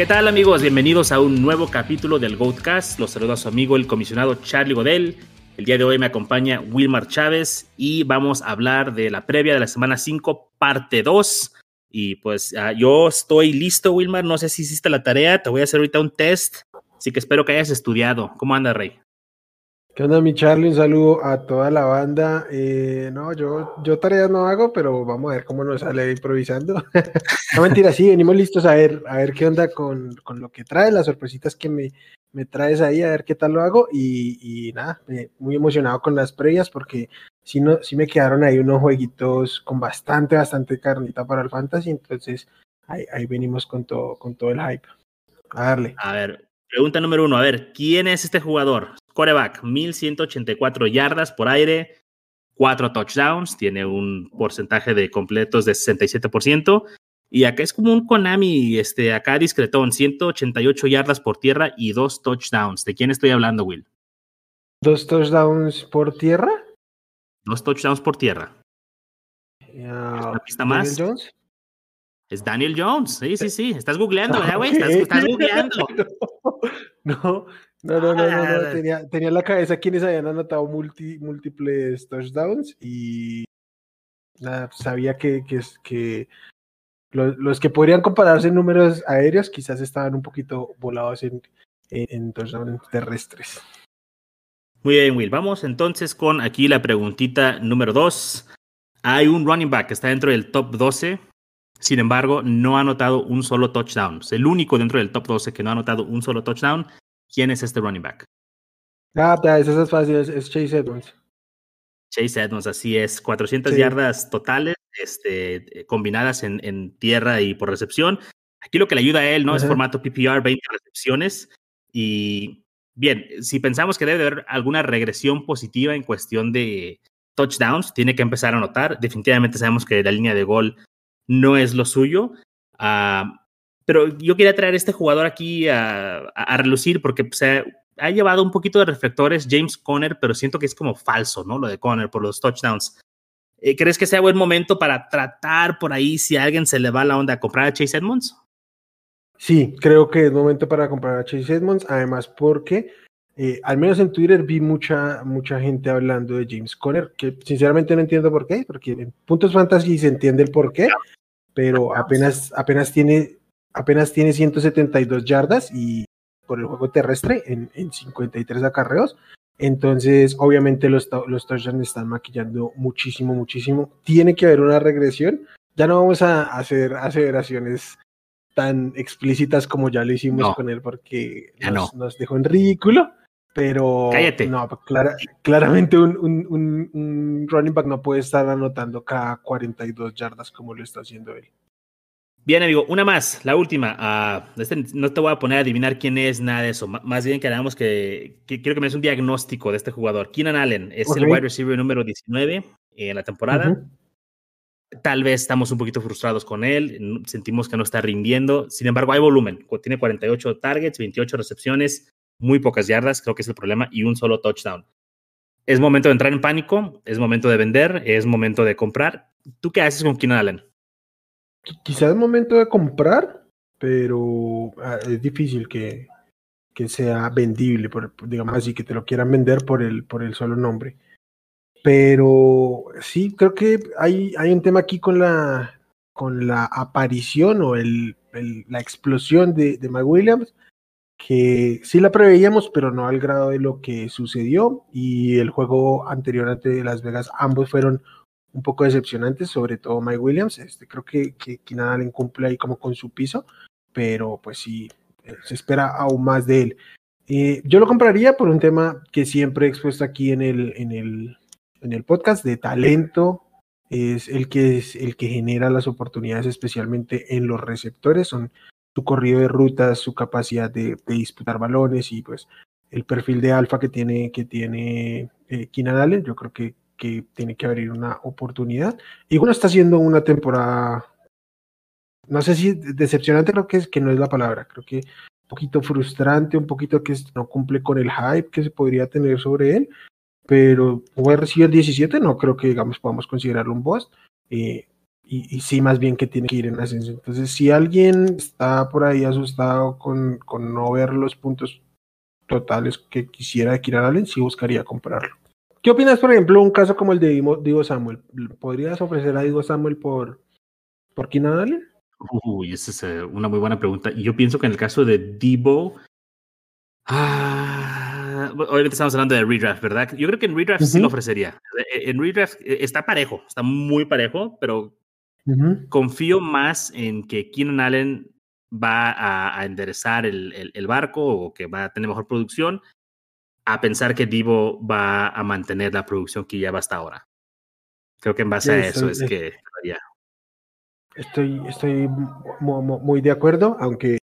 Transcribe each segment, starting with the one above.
¿Qué tal amigos? Bienvenidos a un nuevo capítulo del Goatcast. Los saluda a su amigo el comisionado Charlie Godel. El día de hoy me acompaña Wilmar Chávez y vamos a hablar de la previa de la semana 5, parte 2. Y pues uh, yo estoy listo, Wilmar. No sé si hiciste la tarea. Te voy a hacer ahorita un test. Así que espero que hayas estudiado. ¿Cómo anda, Rey? ¿Qué onda, mi Charlie? Un saludo a toda la banda. Eh, no, yo, yo tareas no hago, pero vamos a ver cómo nos sale improvisando. no mentira, sí, venimos listos a ver, a ver qué onda con, con lo que trae, las sorpresitas que me, me traes ahí, a ver qué tal lo hago. Y, y nada, muy emocionado con las previas porque sí, no, sí me quedaron ahí unos jueguitos con bastante, bastante carnita para el fantasy. Entonces ahí, ahí venimos con todo, con todo el hype. A darle. A ver, pregunta número uno. A ver, ¿quién es este jugador? Coreback, 1184 yardas por aire, 4 touchdowns, tiene un porcentaje de completos de 67%. Y acá es como un Konami, este, acá discretón, 188 yardas por tierra y dos touchdowns. ¿De quién estoy hablando, Will? ¿Dos touchdowns por tierra? Dos touchdowns por tierra. Uh, ¿Una pista más? Daniel Jones. Es Daniel Jones. Sí, sí, sí. Estás googleando, ¿verdad, güey? Estás, estás googleando. No, no, no, no, no, no, no. Tenía, tenía en la cabeza quienes habían anotado multi, múltiples touchdowns y nada, sabía que, que, que los, los, que podrían compararse en números aéreos quizás estaban un poquito volados en, en, en touchdowns terrestres. Muy bien, Will. Vamos entonces con aquí la preguntita número dos. Hay un running back que está dentro del top 12. Sin embargo, no ha anotado un solo touchdown. Es el único dentro del top 12 que no ha anotado un solo touchdown. ¿Quién es este running back? Ah, eso es fácil, es, es Chase Edmonds. Chase Edmonds, así es. 400 sí. yardas totales, este, combinadas en, en, tierra y por recepción. Aquí lo que le ayuda a él, ¿no? Es formato PPR, 20 recepciones. Y bien, si pensamos que debe de haber alguna regresión positiva en cuestión de touchdowns, tiene que empezar a anotar. Definitivamente sabemos que la línea de gol no es lo suyo. Uh, pero yo quería traer a este jugador aquí a, a, a relucir porque pues, ha, ha, llevado un poquito de reflectores James Conner, pero siento que es como falso, ¿no? Lo de Conner por los touchdowns. Eh, ¿Crees que sea buen momento para tratar por ahí si a alguien se le va la onda a comprar a Chase Edmonds? Sí, creo que es momento para comprar a Chase Edmonds, además porque eh, al menos en Twitter vi mucha, mucha gente hablando de James Conner, que sinceramente no entiendo por qué, porque en puntos fantasy se entiende el por qué, pero apenas, apenas tiene apenas tiene 172 yardas y por el juego terrestre en, en 53 acarreos. Entonces, obviamente los, los touchdowns están maquillando muchísimo, muchísimo. Tiene que haber una regresión. Ya no vamos a hacer aseveraciones tan explícitas como ya lo hicimos no. con él porque nos, no. nos, dejó en ridículo. Pero Cállate. no, clara, claramente un, un, un, un running back no puede estar anotando cada 42 yardas como lo está haciendo él. Bien, amigo, una más, la última. Uh, este, no te voy a poner a adivinar quién es, nada de eso. M más bien queramos que, que, quiero que me des un diagnóstico de este jugador. Keenan Allen es okay. el wide receiver número 19 en la temporada. Uh -huh. Tal vez estamos un poquito frustrados con él, sentimos que no está rindiendo. Sin embargo, hay volumen. Tiene 48 targets, 28 recepciones, muy pocas yardas, creo que es el problema, y un solo touchdown. Es momento de entrar en pánico, es momento de vender, es momento de comprar. ¿Tú qué haces con Keenan Allen? Quizás momento de comprar, pero ah, es difícil que, que sea vendible, por, digamos así, que te lo quieran vender por el, por el solo nombre. Pero sí, creo que hay, hay un tema aquí con la, con la aparición o el, la explosión de, de Mike Williams, que sí la preveíamos, pero no al grado de lo que sucedió. Y el juego anterior ante Las Vegas, ambos fueron un poco decepcionantes, sobre todo Mike Williams. Este, creo que, que Keenan Allen cumple ahí como con su piso, pero pues sí, se espera aún más de él. Eh, yo lo compraría por un tema que siempre he expuesto aquí en el, en el, en el podcast de talento. Es el que es el que genera las oportunidades, especialmente en los receptores. Son su corrido de rutas, su capacidad de, disputar balones y pues el perfil de alfa que tiene, que tiene eh, Allen. Yo creo que que tiene que abrir una oportunidad. Y bueno, está haciendo una temporada, no sé si decepcionante, creo que, que no es la palabra, creo que un poquito frustrante, un poquito que no cumple con el hype que se podría tener sobre él, pero poder recibir 17 no creo que digamos podamos considerarlo un boss. Eh, y, sí, más bien que tiene que ir en ascenso. Entonces, si alguien está por ahí asustado con, con no ver los puntos totales que quisiera de Kieran Allen, sí buscaría comprarlo. ¿Qué opinas, por ejemplo, un caso como el de Diego Samuel? ¿Podrías ofrecer a Diego Samuel por, por Keenan Allen? Uy, esa es eh, una muy buena pregunta. Y yo pienso que en el caso de Debo, ah, obviamente estamos hablando de redraft, ¿verdad? Yo creo que en redraft sí lo ofrecería. En redraft eh, está parejo, está muy parejo, pero Confío más en que Keenan Allen va a, enderezar el, el, barco o que va a tener mejor producción, a pensar que Divo va a mantener la producción que lleva hasta ahora. Creo que en base a eso es, que Estoy, estoy muy de acuerdo, aunque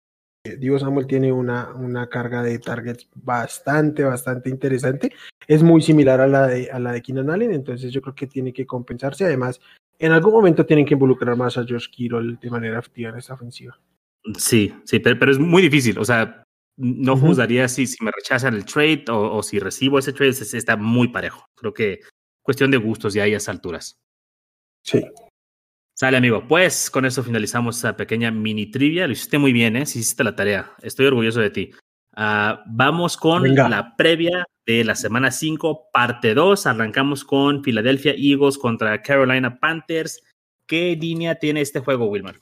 Divo Samuel tiene una, una carga de targets bastante, bastante interesante. Es muy similar a la de, a la de Keenan Allen, entonces yo creo que tiene que compensarse. Además, en algún momento tienen que involucrar más a Josh Kittle de manera activa en esta ofensiva. Sí, sí, pero, es muy difícil. O sea, no juzgaría si, si me rechazan el trade o, si recibo ese trade, está muy parejo. Creo que cuestión de gustos ya hay a esas alturas. Sí. Sale, amigo. Pues con eso finalizamos esa pequeña mini trivia. Lo hiciste muy bien, ¿eh? Sí hiciste la tarea. Estoy orgulloso de ti. Ah, vamos con la previa de la semana 5, parte 2. Arrancamos con Philadelphia Eagles contra Carolina Panthers. ¿Qué línea tiene este juego, Wilmar?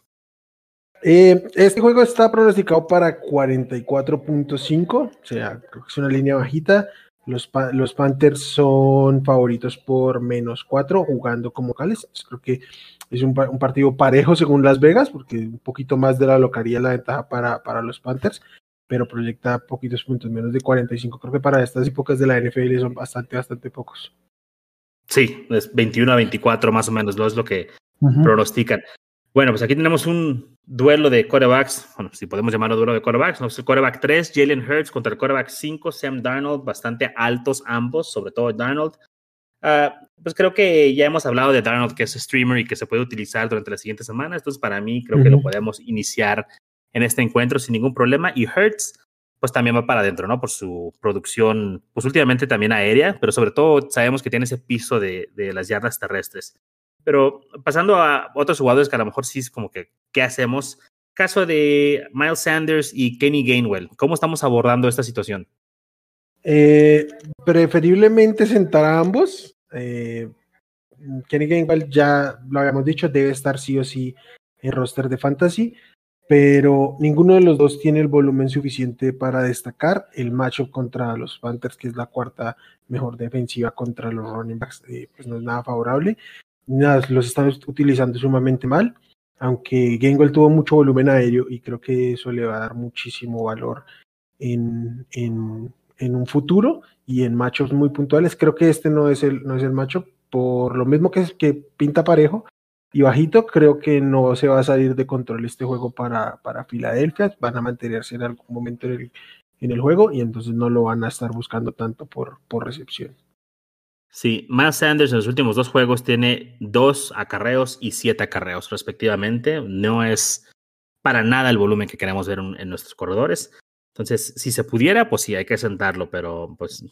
Eh, este juego está pronosticado para 44.5, o sea, creo que es una línea bajita. Los, los Panthers son favoritos por menos 4 jugando como locales. Creo que es un, partido parejo según Las Vegas, porque un poquito más de la locaría la ventaja para, para los Panthers pero proyecta poquitos puntos, menos de 45. Creo que para estas épocas de la NFL son bastante, bastante pocos. Sí, es 21 a 24 más o menos, no es lo que pronostican. Bueno, pues aquí tenemos un duelo de quarterbacks, bueno, si podemos llamarlo duelo de quarterbacks, ¿no? el quarterback 3, Jalen Hurts contra el quarterback 5, Sam Darnold, bastante altos ambos, sobre todo Darnold. Ah, pues creo que ya hemos hablado de Darnold, que es streamer y que se puede utilizar durante la siguiente semana, entonces para mí creo que lo podemos iniciar en este encuentro sin ningún problema. Y Hertz, pues también va para adentro, ¿no? Por su producción, pues últimamente también aérea, pero sobre todo sabemos que tiene ese piso de, de las yardas terrestres. Pero pasando a otros jugadores que a lo mejor sí es como que, ¿qué hacemos? Caso de Miles Sanders y Kenny Gainwell, ¿cómo estamos abordando esta situación? Eh, preferiblemente sentar a ambos. Eh, Kenny Gainwell, ya lo habíamos dicho, debe estar sí o sí en roster de fantasy pero ninguno de los dos tiene el volumen suficiente para destacar. El matchup contra los Panthers, que es la cuarta mejor defensiva contra los running backs, eh, pues no es nada favorable. Los están utilizando sumamente mal, aunque Gainwell tuvo mucho volumen aéreo y creo que eso le va a dar muchísimo valor en, en, en un futuro y en matchups muy puntuales. Creo que este no es el, no es el matchup, por lo mismo que, que pinta parejo, y bajito, creo que no se va a salir de control este juego para, para Filadelfia, van a mantenerse en algún momento en el, en el juego y entonces no lo van a estar buscando tanto por, por recepción. Sí, Miles Sanders en los últimos dos juegos tiene dos acarreos y siete acarreos respectivamente. No es para nada el volumen que queremos ver en, nuestros corredores. Entonces, si se pudiera, pues sí, hay que sentarlo, pero pues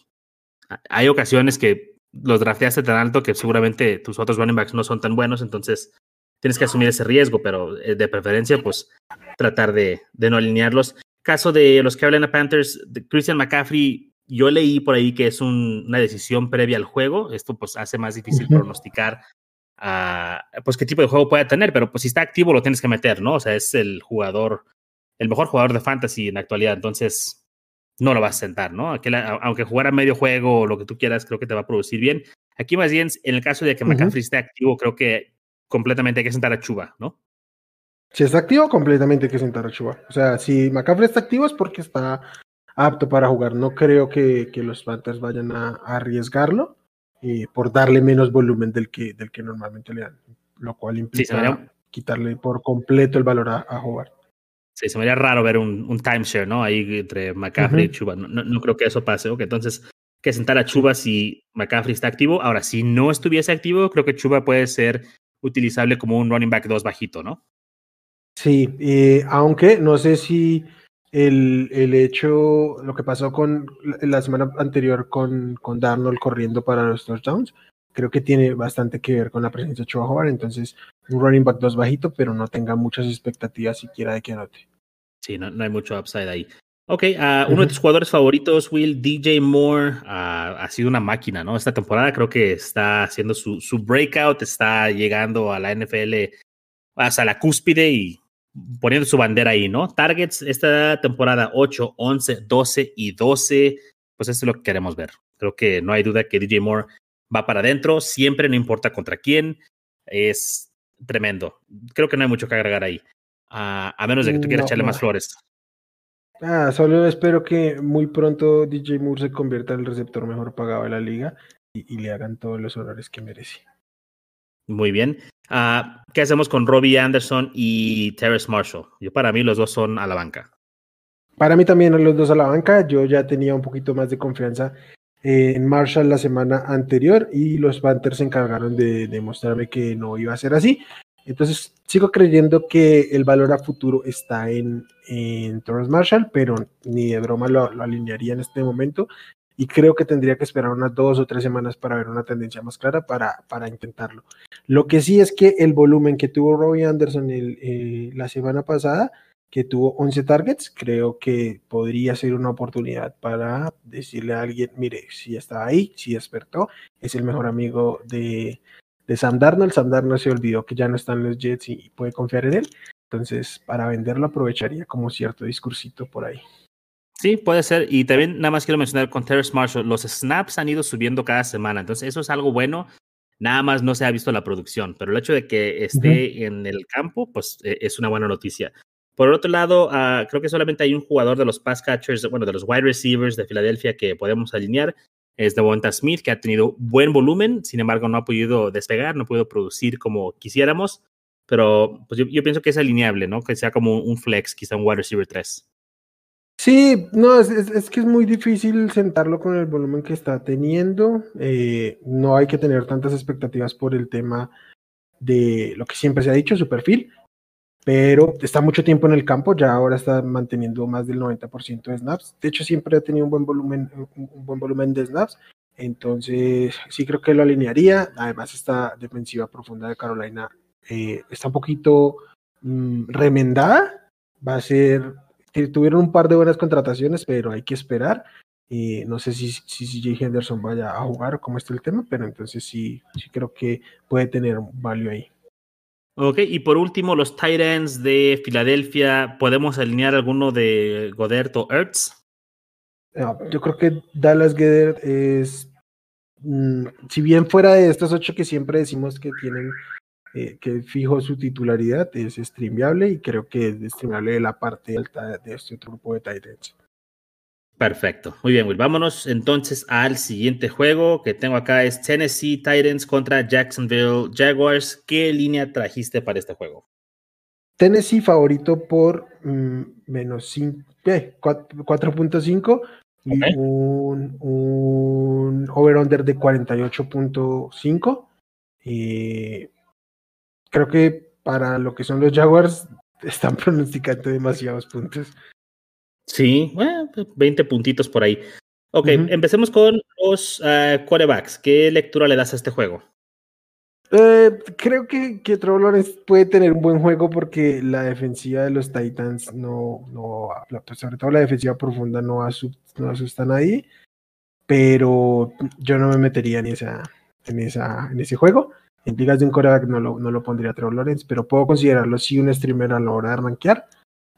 hay ocasiones que los drafteaste tan alto que seguramente tus otros running backs no son tan buenos, entonces tienes que asumir ese riesgo, pero eh, de preferencia, pues tratar de, de no alinearlos. Caso de los Carolina Panthers, Christian McCaffrey, yo leí por ahí que es una decisión previa al juego. Esto pues hace más difícil pronosticar pues qué tipo de juego puede tener, pero pues si está activo lo tienes que meter, ¿no? O sea, es el jugador, el mejor jugador de fantasy en la actualidad. Entonces, no lo vas a sentar, ¿no? aunque jugara medio juego o lo que tú quieras, creo que te va a producir bien. Aquí más bien, en el caso de que McCaffrey esté activo, creo que completamente hay que sentar a Chuba, ¿no? Si está activo, completamente hay que sentar a Chuba. O sea, si McCaffrey está activo es porque está apto para jugar. No creo que, que los Panthers vayan a, arriesgarlo eh, por darle menos volumen del que, del que normalmente le dan, lo cual implica quitarle por completo el valor a, a jugar. Sí, se me haría raro ver un, un timeshare, ¿no? Ahí entre McCaffrey y Chuba. No, no, creo que eso pase. Ok, entonces, que sentar a Chuba si McCaffrey está activo. Ahora, si no estuviese activo, creo que Chuba puede ser utilizable como un running back 2 bajito, ¿no? Sí, eh, aunque no sé si el, el, hecho, lo que pasó con la semana anterior con, con Darnold corriendo para los touchdowns, creo que tiene bastante que ver con la presencia de Ochoa Joven, entonces un running back 2 bajito, pero no tenga muchas expectativas siquiera de que anote. Sí, no, no hay mucho upside ahí. Ok, uh, uno de tus jugadores favoritos, Will, DJ Moore, uh, ha sido una máquina, ¿no? Esta temporada creo que está haciendo su, su breakout, está llegando a la NFL hasta la cúspide y poniendo su bandera ahí, ¿no? Targets esta temporada 8, 11, 12 y 12, pues eso es lo que queremos ver. Creo que no hay duda que DJ Moore va para adentro, siempre, no importa contra quién, es tremendo. Creo que no hay mucho que agregar ahí, a menos de que tú quieras echarle más flores. Ah, solo espero que muy pronto DJ Moore se convierta en el receptor mejor pagado de la liga y, y le hagan todos los honores que merece. Muy bien. Uh, ¿Qué hacemos con Robbie Anderson y Terrace Marshall? Yo para mí los dos son a la banca. Para mí también los dos a la banca. Yo ya tenía un poquito más de confianza en Marshall la semana anterior y los Panthers se encargaron de demostrarme que no iba a ser así. Entonces sigo creyendo que el valor a futuro está en, en Torres Marshall, pero ni de broma lo, alinearía en este momento. Y creo que tendría que esperar unas dos o tres semanas para ver una tendencia más clara para, para intentarlo. Lo que sí es que el volumen que tuvo Robbie Anderson eh, la semana pasada, que tuvo 11 targets, creo que podría ser una oportunidad para decirle a alguien, mire, si está ahí, si despertó, es el mejor amigo de, de Sam Darnold. Sam Darnold se olvidó que ya no están los Jets y puede confiar en él. Entonces, para venderlo aprovecharía como cierto discursito por ahí. Sí, puede ser. Y también nada más quiero mencionar con Terrace Marshall, los snaps han ido subiendo cada semana. Entonces, eso es algo bueno. Nada más no se ha visto la producción, pero el hecho de que esté uh -huh. en el campo, pues es una buena noticia. Por otro lado, uh, creo que solamente hay un jugador de los pass catchers, bueno, de los wide receivers de Filadelfia que podemos alinear. Es Devonta Smith, que ha tenido buen volumen, sin embargo, no ha podido despegar, no ha podido producir como quisiéramos. Pero pues yo, yo pienso que es alineable, ¿no? Que sea como un flex, quizá un wide receiver 3. Sí, no, es, es, que es muy difícil sentarlo con el volumen que está teniendo. Eh, no hay que tener tantas expectativas por el tema de lo que siempre se ha dicho, su perfil, pero está mucho tiempo en el campo, ya ahora está manteniendo más del 90% de snaps. De hecho, siempre ha tenido un buen volumen, un buen volumen de snaps. Entonces, sí creo que lo alinearía. Además, esta defensiva profunda de Carolina eh, está un poquito mmm, remendada. Va a ser tuvieron un par de buenas contrataciones, pero hay que esperar. Y no sé si, si CJ Henderson vaya a jugar o cómo está el tema, pero entonces sí, sí creo que puede tener un value ahí. Ok, y por último, los tight ends de Filadelfia, ¿podemos alinear alguno de Godert o Ertz? No, yo creo que Dallas Godert es, mmm, si bien fuera de estos ocho que siempre decimos que tienen eh, que fijo su titularidad, es streameable y creo que es streameable de la parte alta de este otro grupo de Titans. Perfecto, muy bien, Will. Vámonos entonces al siguiente juego que tengo acá es Tennessee Titans contra Jacksonville Jaguars. ¿Qué línea trajiste para este juego? Tennessee favorito por mmm, menos eh, 4.5 y okay. un, un over-under de 48.5. Eh, creo que para lo que son los Jaguars están pronosticando demasiados puntos. Sí, bueno, 20 puntitos por ahí. Ok, uh -huh. empecemos con los uh, quarterbacks. ¿Qué lectura le das a este juego? Eh, creo que, que Trevor Lawrence puede tener un buen juego porque la defensiva de los Titans no, no pues sobre todo la defensiva profunda no, asust, no asusta a nadie, pero yo no me metería en, esa, en, esa, en ese juego. En ligas de un coreback no lo, no lo pondría Trevor Lawrence, pero puedo considerarlo si un streamer a la hora de rankear,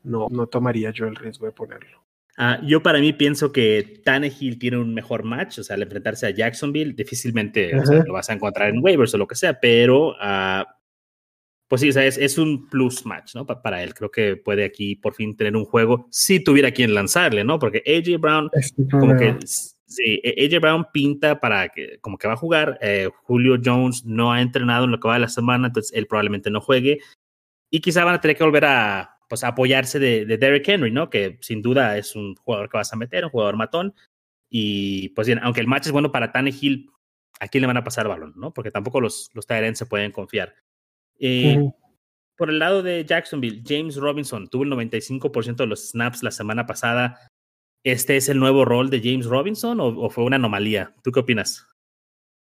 no, no tomaría yo el riesgo de ponerlo. Uh, yo para mí pienso que Tannehill tiene un mejor match, o sea, al enfrentarse a Jacksonville, difícilmente o sea, lo vas a encontrar en waivers o lo que sea, pero uh, pues sí, o sea, es, es, un plus match, ¿no? Pa para él, creo que puede aquí por fin tener un juego, si tuviera quien lanzarle, ¿no? Porque AJ Brown, como que Sí, AJ Brown pinta para que como que va a jugar. Eh, Julio Jones no ha entrenado en lo que va de la semana, entonces él probablemente no juegue. Y quizá van a tener que volver a, pues, apoyarse de, de Derrick Henry, ¿no? Que sin duda es un jugador que vas a meter, un jugador matón. Y pues bien, aunque el match es bueno para Tannehill, ¿a quién le van a pasar el balón, no? Porque tampoco los, los Tyrants se pueden confiar. Eh, uh -huh. Por el lado de Jacksonville, James Robinson tuvo el 95% de los snaps la semana pasada ¿Este es el nuevo rol de James Robinson o, fue una anomalía? ¿Tú qué opinas?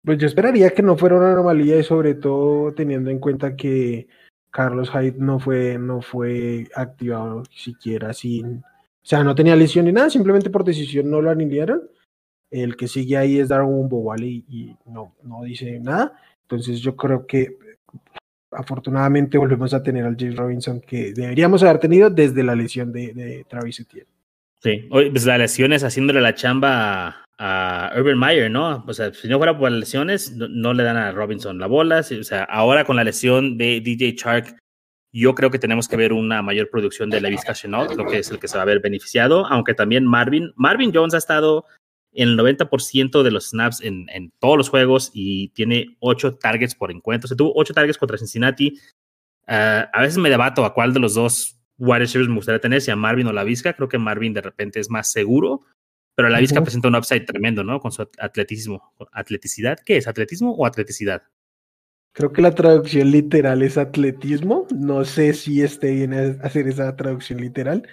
Pues yo esperaría que no fuera una anomalía y sobre todo teniendo en cuenta que Carlos Hyde no fue, no fue activado siquiera sin, o sea, no tenía lesión ni nada, simplemente por decisión no lo aniliaron. El que sigue ahí es Darwin Bowale y, no, no dice nada. Entonces yo creo que afortunadamente volvemos a tener al James Robinson que deberíamos haber tenido desde la lesión de Travis Etienne. Sí, pues la lesión es haciéndole la chamba a Urban Meyer, ¿no? O sea, si no fuera por las lesiones, no, le dan a Robinson la bola. O sea, ahora con la lesión de DJ Chark, yo creo que tenemos que ver una mayor producción de Levis Chenault, lo que es el que se va a ver beneficiado, aunque también Marvin, Marvin Jones ha estado en el 90% de los snaps en, todos los juegos y tiene 8 targets por encuentro. Se tuvo 8 targets contra Cincinnati. Uh, a veces me debato a cuál de los dos wide receivers me gustaría tener, si a Marvin o la Vizca. Creo que Marvin de repente es más seguro, pero la Vizca presenta un upside tremendo, ¿no? Con su atletismo. ¿Atleticidad? ¿Qué es? ¿Atletismo o atleticidad? Creo que la traducción literal es atletismo. No sé si esté bien hacer esa traducción literal.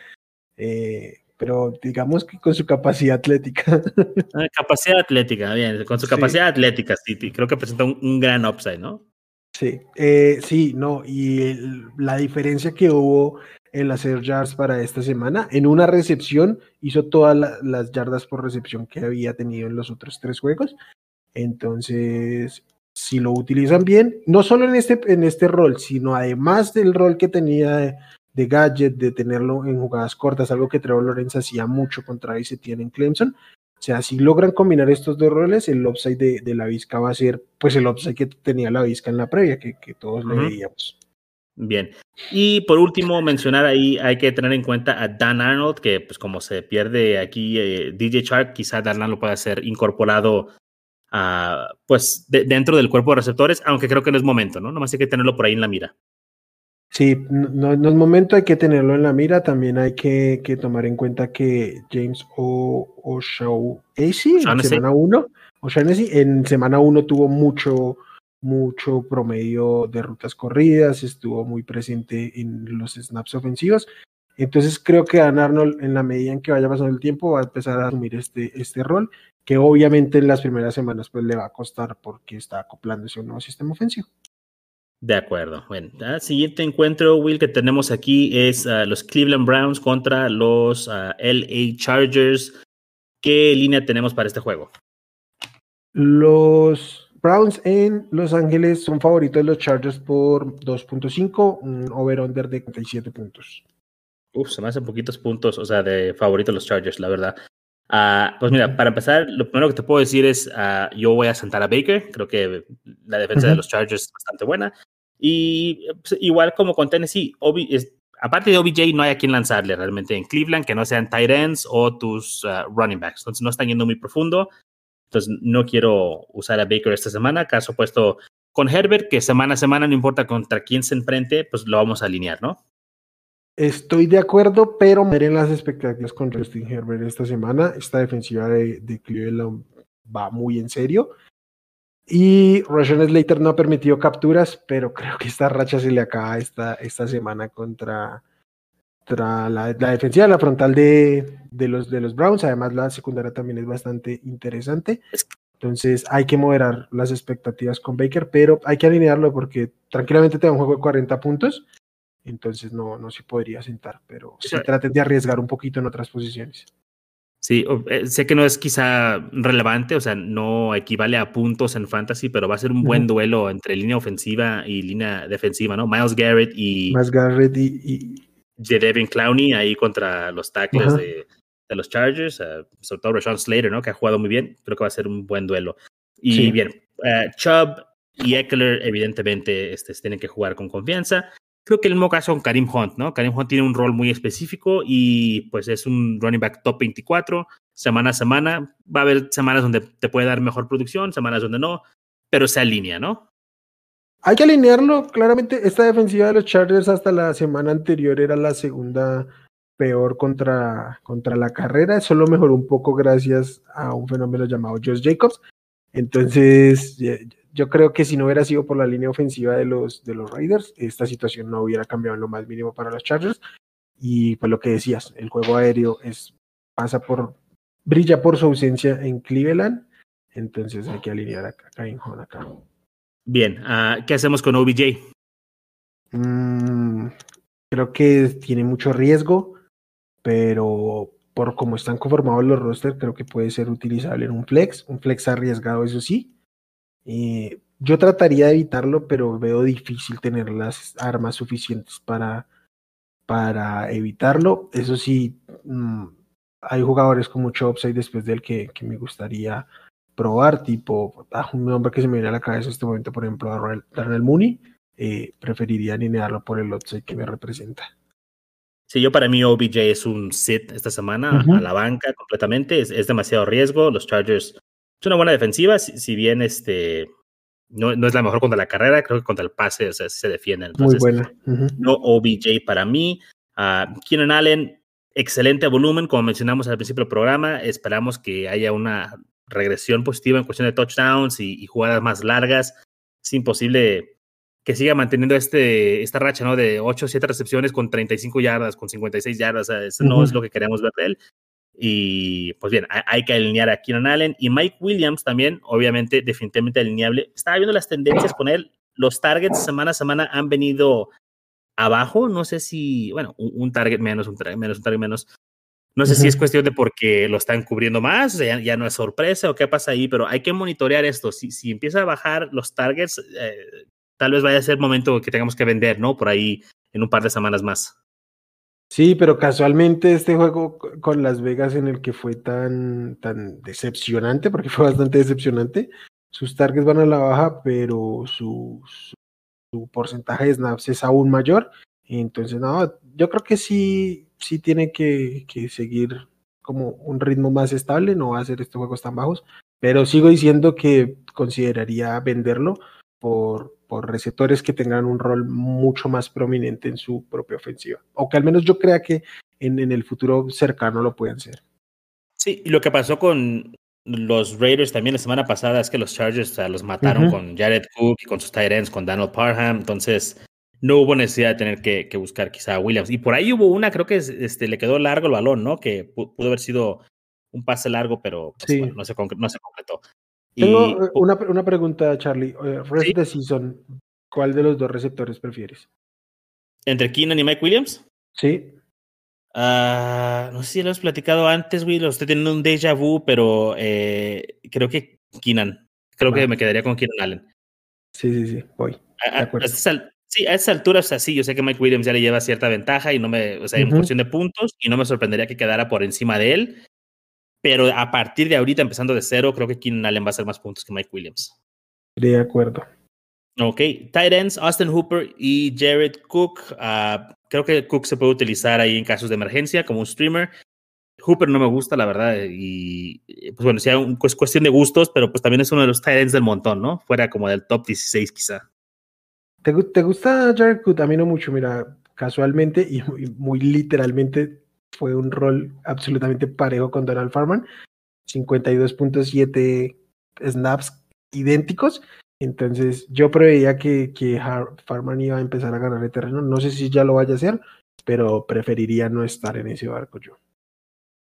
Eh, pero digamos que con su capacidad atlética. Ah, capacidad atlética, bien, con su capacidad atlética, sí, creo que presenta un, gran upside, ¿no? Sí, eh, sí, no, y la diferencia que hubo en hacer yards para esta semana, en una recepción hizo todas las yardas por recepción que había tenido en los otros tres juegos, entonces si lo utilizan bien, no solo en este, en este rol, sino además del rol que tenía de, gadget, de tenerlo en jugadas cortas, algo que Trevor Lawrence hacía mucho contra y se tiene en Clemson. O sea, si logran combinar estos dos roles, el upside de, la Vizca va a ser pues el upside que tenía la Vizca en la previa, que, todos le veíamos. Bien. Y por último, mencionar ahí, hay que tener en cuenta a Dan Arnold, que pues como se pierde aquí eh, DJ Shark, quizá Dan Arnold pueda ser incorporado pues dentro del cuerpo de receptores, aunque creo que no es momento, ¿no? Nomás hay que tenerlo por ahí en la mira. Sí, no, no es momento, hay que tenerlo en la mira. También hay que, que tomar en cuenta que James O'Shaughnessy en semana 1, en semana 1 tuvo mucho, mucho promedio de rutas corridas, estuvo muy presente en los snaps ofensivos. Entonces creo que Dan Arnold, en la medida en que vaya pasando el tiempo, va a empezar a asumir este, este rol que obviamente en las primeras semanas pues le va a costar porque está acoplándose a un nuevo sistema ofensivo. De acuerdo. Bueno, el siguiente encuentro, Will, que tenemos aquí es uh, los Cleveland Browns contra los uh, LA Chargers. ¿Qué línea tenemos para este juego? Los Browns en Los Ángeles son favoritos de los Chargers por 2.5, un over-under de 47 puntos. Uf, se me hacen poquitos puntos, o sea, de favorito los Chargers, la verdad. Ah, pues mira, para empezar, lo primero que te puedo decir es, uh, yo voy a sentar a Baker, creo que la defensa de los Chargers es bastante buena. Y pues, igual como con Tennessee, es, aparte de OBJ, no hay a quien lanzarle realmente en Cleveland, que no sean tight ends o tus uh, running backs. Entonces no están yendo muy profundo. Entonces no quiero usar a Baker esta semana. Caso puesto con Herbert, que semana a semana, no importa contra quién se enfrente, pues lo vamos a alinear, ¿no? Estoy de acuerdo, pero miren las expectativas con Justin Herbert esta semana. Esta defensiva de, de Cleveland va muy en serio. Y Roshan Slater no ha permitido capturas, pero creo que esta racha se le acaba esta, esta semana contra la, la, defensiva, la frontal de, de, los, de los Browns. Además, la secundaria también es bastante interesante. Entonces, hay que moderar las expectativas con Baker, pero hay que alinearlo porque tranquilamente te da un juego de 40 puntos entonces no, no se podría sentar, pero se trate de arriesgar un poquito en otras posiciones. Sí, eh, sé que no es quizá relevante, o sea, no equivale a puntos en fantasy, pero va a ser un buen duelo entre línea ofensiva y línea defensiva, ¿no? Miles Garrett y. Miles Garrett y. y... Devin Clowney ahí contra los tackles de, de, los Chargers, uh, sobre todo Rashawn Slater, ¿no? Que ha jugado muy bien. Creo que va a ser un buen duelo. Y bien, uh, Chubb y Eckler, evidentemente, este, tienen que jugar con confianza. Creo que el mismo caso con Karim Hunt, ¿no? Karim Hunt tiene un rol muy específico y pues es un running back top 24, semana a semana. Va a haber semanas donde te puede dar mejor producción, semanas donde no, pero se alinea, ¿no? Hay que alinearlo, claramente esta defensiva de los Chargers hasta la semana anterior era la segunda peor contra, contra la carrera, solo mejoró un poco gracias a un fenómeno llamado Josh Jacobs. Entonces, yo creo que si no hubiera sido por la línea ofensiva de los, de los Raiders, esta situación no hubiera cambiado en lo más mínimo para los Chargers. Y pues lo que decías, el juego aéreo es, pasa por, brilla por su ausencia en Cleveland. Entonces hay que alinear a Hunt acá. Bien, uh, ¿qué hacemos con OBJ? Mm, creo que tiene mucho riesgo, pero por cómo están conformados los rosters, creo que puede ser utilizable en un flex, un flex arriesgado, eso sí. Eh, yo trataría de evitarlo, pero veo difícil tener las armas suficientes para, para evitarlo. Eso sí, mm, hay jugadores con mucho upside después del que, que me gustaría probar, tipo ah, un nombre que se me viene a la cabeza en este momento, por ejemplo, a Darnell Mooney, eh, preferiría alinearlo por el upside que me representa. Sí, yo para mí OBJ es un sit esta semana a la banca completamente, es, es, demasiado riesgo, los Chargers es una buena defensiva, si, bien este no, no, es la mejor contra la carrera, creo que contra el pase o sea, se defienden. Muy buena. No OBJ para mí. Uh, Keenan Allen, excelente volumen, como mencionamos al principio del programa, esperamos que haya una regresión positiva en cuestión de touchdowns y, y jugadas más largas. Es imposible que siga manteniendo este, esta racha, ¿no? De 8 o 7 recepciones con 35 yardas, con 56 yardas, o sea, eso no es lo que queremos ver de él. Y pues bien, hay, que alinear a Keenan Allen y Mike Williams también, obviamente, definitivamente alineable. Estaba viendo las tendencias con él, los targets semana a semana han venido abajo, no sé si, bueno, un, target menos, un target menos, un target menos. No sé si es cuestión de porque lo están cubriendo más, o sea, ya, no es sorpresa o qué pasa ahí, pero hay que monitorear esto. Si, si empieza a bajar los targets, eh, tal vez vaya a ser momento que tengamos que vender, ¿no? Por ahí en un par de semanas más. Sí, pero casualmente este juego con Las Vegas en el que fue tan, tan decepcionante, porque fue bastante decepcionante, sus targets van a la baja, pero su, su, porcentaje de snaps es aún mayor. Entonces, no, yo creo que sí, sí tiene que, que seguir como un ritmo más estable, no va a hacer estos juegos tan bajos, pero sigo diciendo que consideraría venderlo por, por receptores que tengan un rol mucho más prominente en su propia ofensiva. O que al menos yo crea que en, en el futuro cercano lo pueden ser. Sí, y lo que pasó con los Raiders también la semana pasada es que los Chargers los mataron con Jared Cook y con sus tight ends, con Daniel Parham. Entonces, no hubo necesidad de tener que, que, buscar quizá a Williams. Y por ahí hubo una, creo que este, le quedó largo el balón, ¿no? Que pudo haber sido un pase largo, pero pues, bueno, no, se no se completó. Tengo eh, una, una, pregunta, Charlie. Eh, rest de season, ¿cuál de los dos receptores prefieres? ¿Entre Keenan y Mike Williams? Sí. Uh, no sé si lo has platicado antes, Will. Estoy teniendo un déjà vu, pero eh, creo que Keenan. Creo que me quedaría con Keenan Allen. Sí, sí, sí. Voy. A, a, sí, a esa altura, o sea, sí, yo sé que Mike Williams ya le lleva cierta ventaja y no me, o sea, en cuestión de puntos, y no me sorprendería que quedara por encima de él. Pero a partir de ahorita, empezando de cero, creo que Keenan Allen va a hacer más puntos que Mike Williams. De acuerdo. Ok, tight ends, Austin Hooper y Jared Cook. Uh, creo que Cook se puede utilizar ahí en casos de emergencia como un streamer. Hooper no me gusta, la verdad, y pues bueno, sea un, pues cuestión de gustos, pero pues también es uno de los tight ends del montón, ¿no? Fuera como del top 16 quizá. ¿Te, te gusta Jared Cook? A mí no mucho, mira, casualmente y muy literalmente fue un rol absolutamente parejo con Donald Farman. 52.7 snaps idénticos. Entonces yo preveía que, que Farman iba a empezar a ganar el terreno. No sé si ya lo vaya a hacer, pero preferiría no estar en ese barco yo.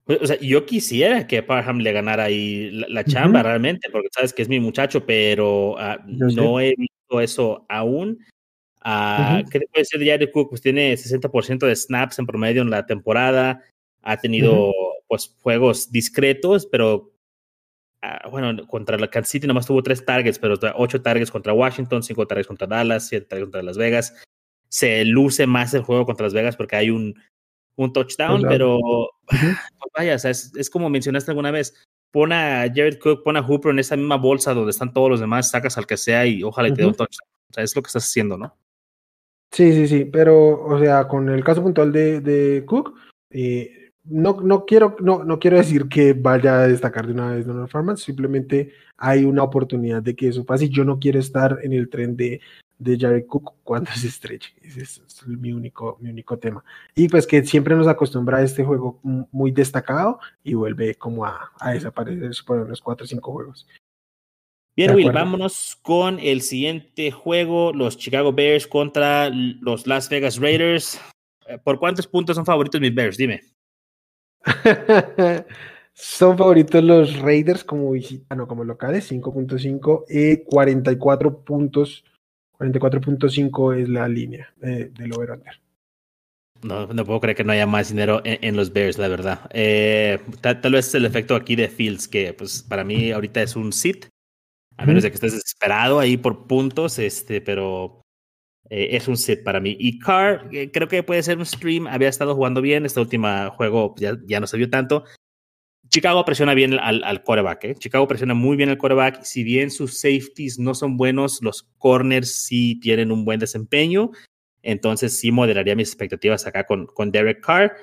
Pues, o sea, yo quisiera que Parham le ganara ahí la, chamba realmente, porque sabes que es mi muchacho, pero uh, no he visto eso aún. Uh, ¿Qué te puede decir de Jared Cook? Pues tiene 60% de snaps en promedio en la temporada. Ha tenido pues juegos discretos, pero uh, bueno, contra la Kansas City nomás tuvo tres targets, pero ocho targets contra Washington, cinco targets contra Dallas, siete targets contra Las Vegas. Se luce más el juego contra Las Vegas porque hay un, un touchdown, pero pues vaya, o sea, es, es, como mencionaste alguna vez. Pon a Jared Cook, pon a Hooper en esa misma bolsa donde están todos los demás, sacas al que sea y ojalá te dé un touchdown. O sea, es lo que estás haciendo, ¿no? Sí, sí, sí, pero, o sea, con el caso puntual de, de Cook, eh, no, no, quiero, no, no quiero decir que vaya a destacar de una vez Donald Farman, simplemente hay una oportunidad de que eso pase yo no quiero estar en el tren de, de Jared Cook cuando se estreche. Ese es, mi, único, mi único tema. Y pues que siempre nos acostumbra a este juego muy destacado y vuelve como a, a desaparecer por unos 4 o 5 juegos. Bien, Will, vámonos con el siguiente juego, los Chicago Bears contra los Las Vegas Raiders. Eh, ¿Por cuántos puntos son favoritos mis Bears? Dime. Son favoritos los Raiders como visita, no, como locales, 5.5 y 44 puntos. 44.5 es la línea eh, del over-under. No, no puedo creer que no haya más dinero en, los Bears, la verdad. Eh, tal, vez es el efecto aquí de Fields, que pues para mí ahorita es un sit, a menos de que estés desesperado ahí por puntos, este, pero eh, es un sit para mí. Y Carr, eh, creo que puede ser un stream, había estado jugando bien, este último juego ya, ya no se vio tanto. Chicago presiona bien al, al quarterback, ¿eh? Chicago presiona muy bien al quarterback. Si bien sus safeties no son buenos, los corners sí tienen un buen desempeño. Entonces sí moderaría mis expectativas acá con, con Derek Carr.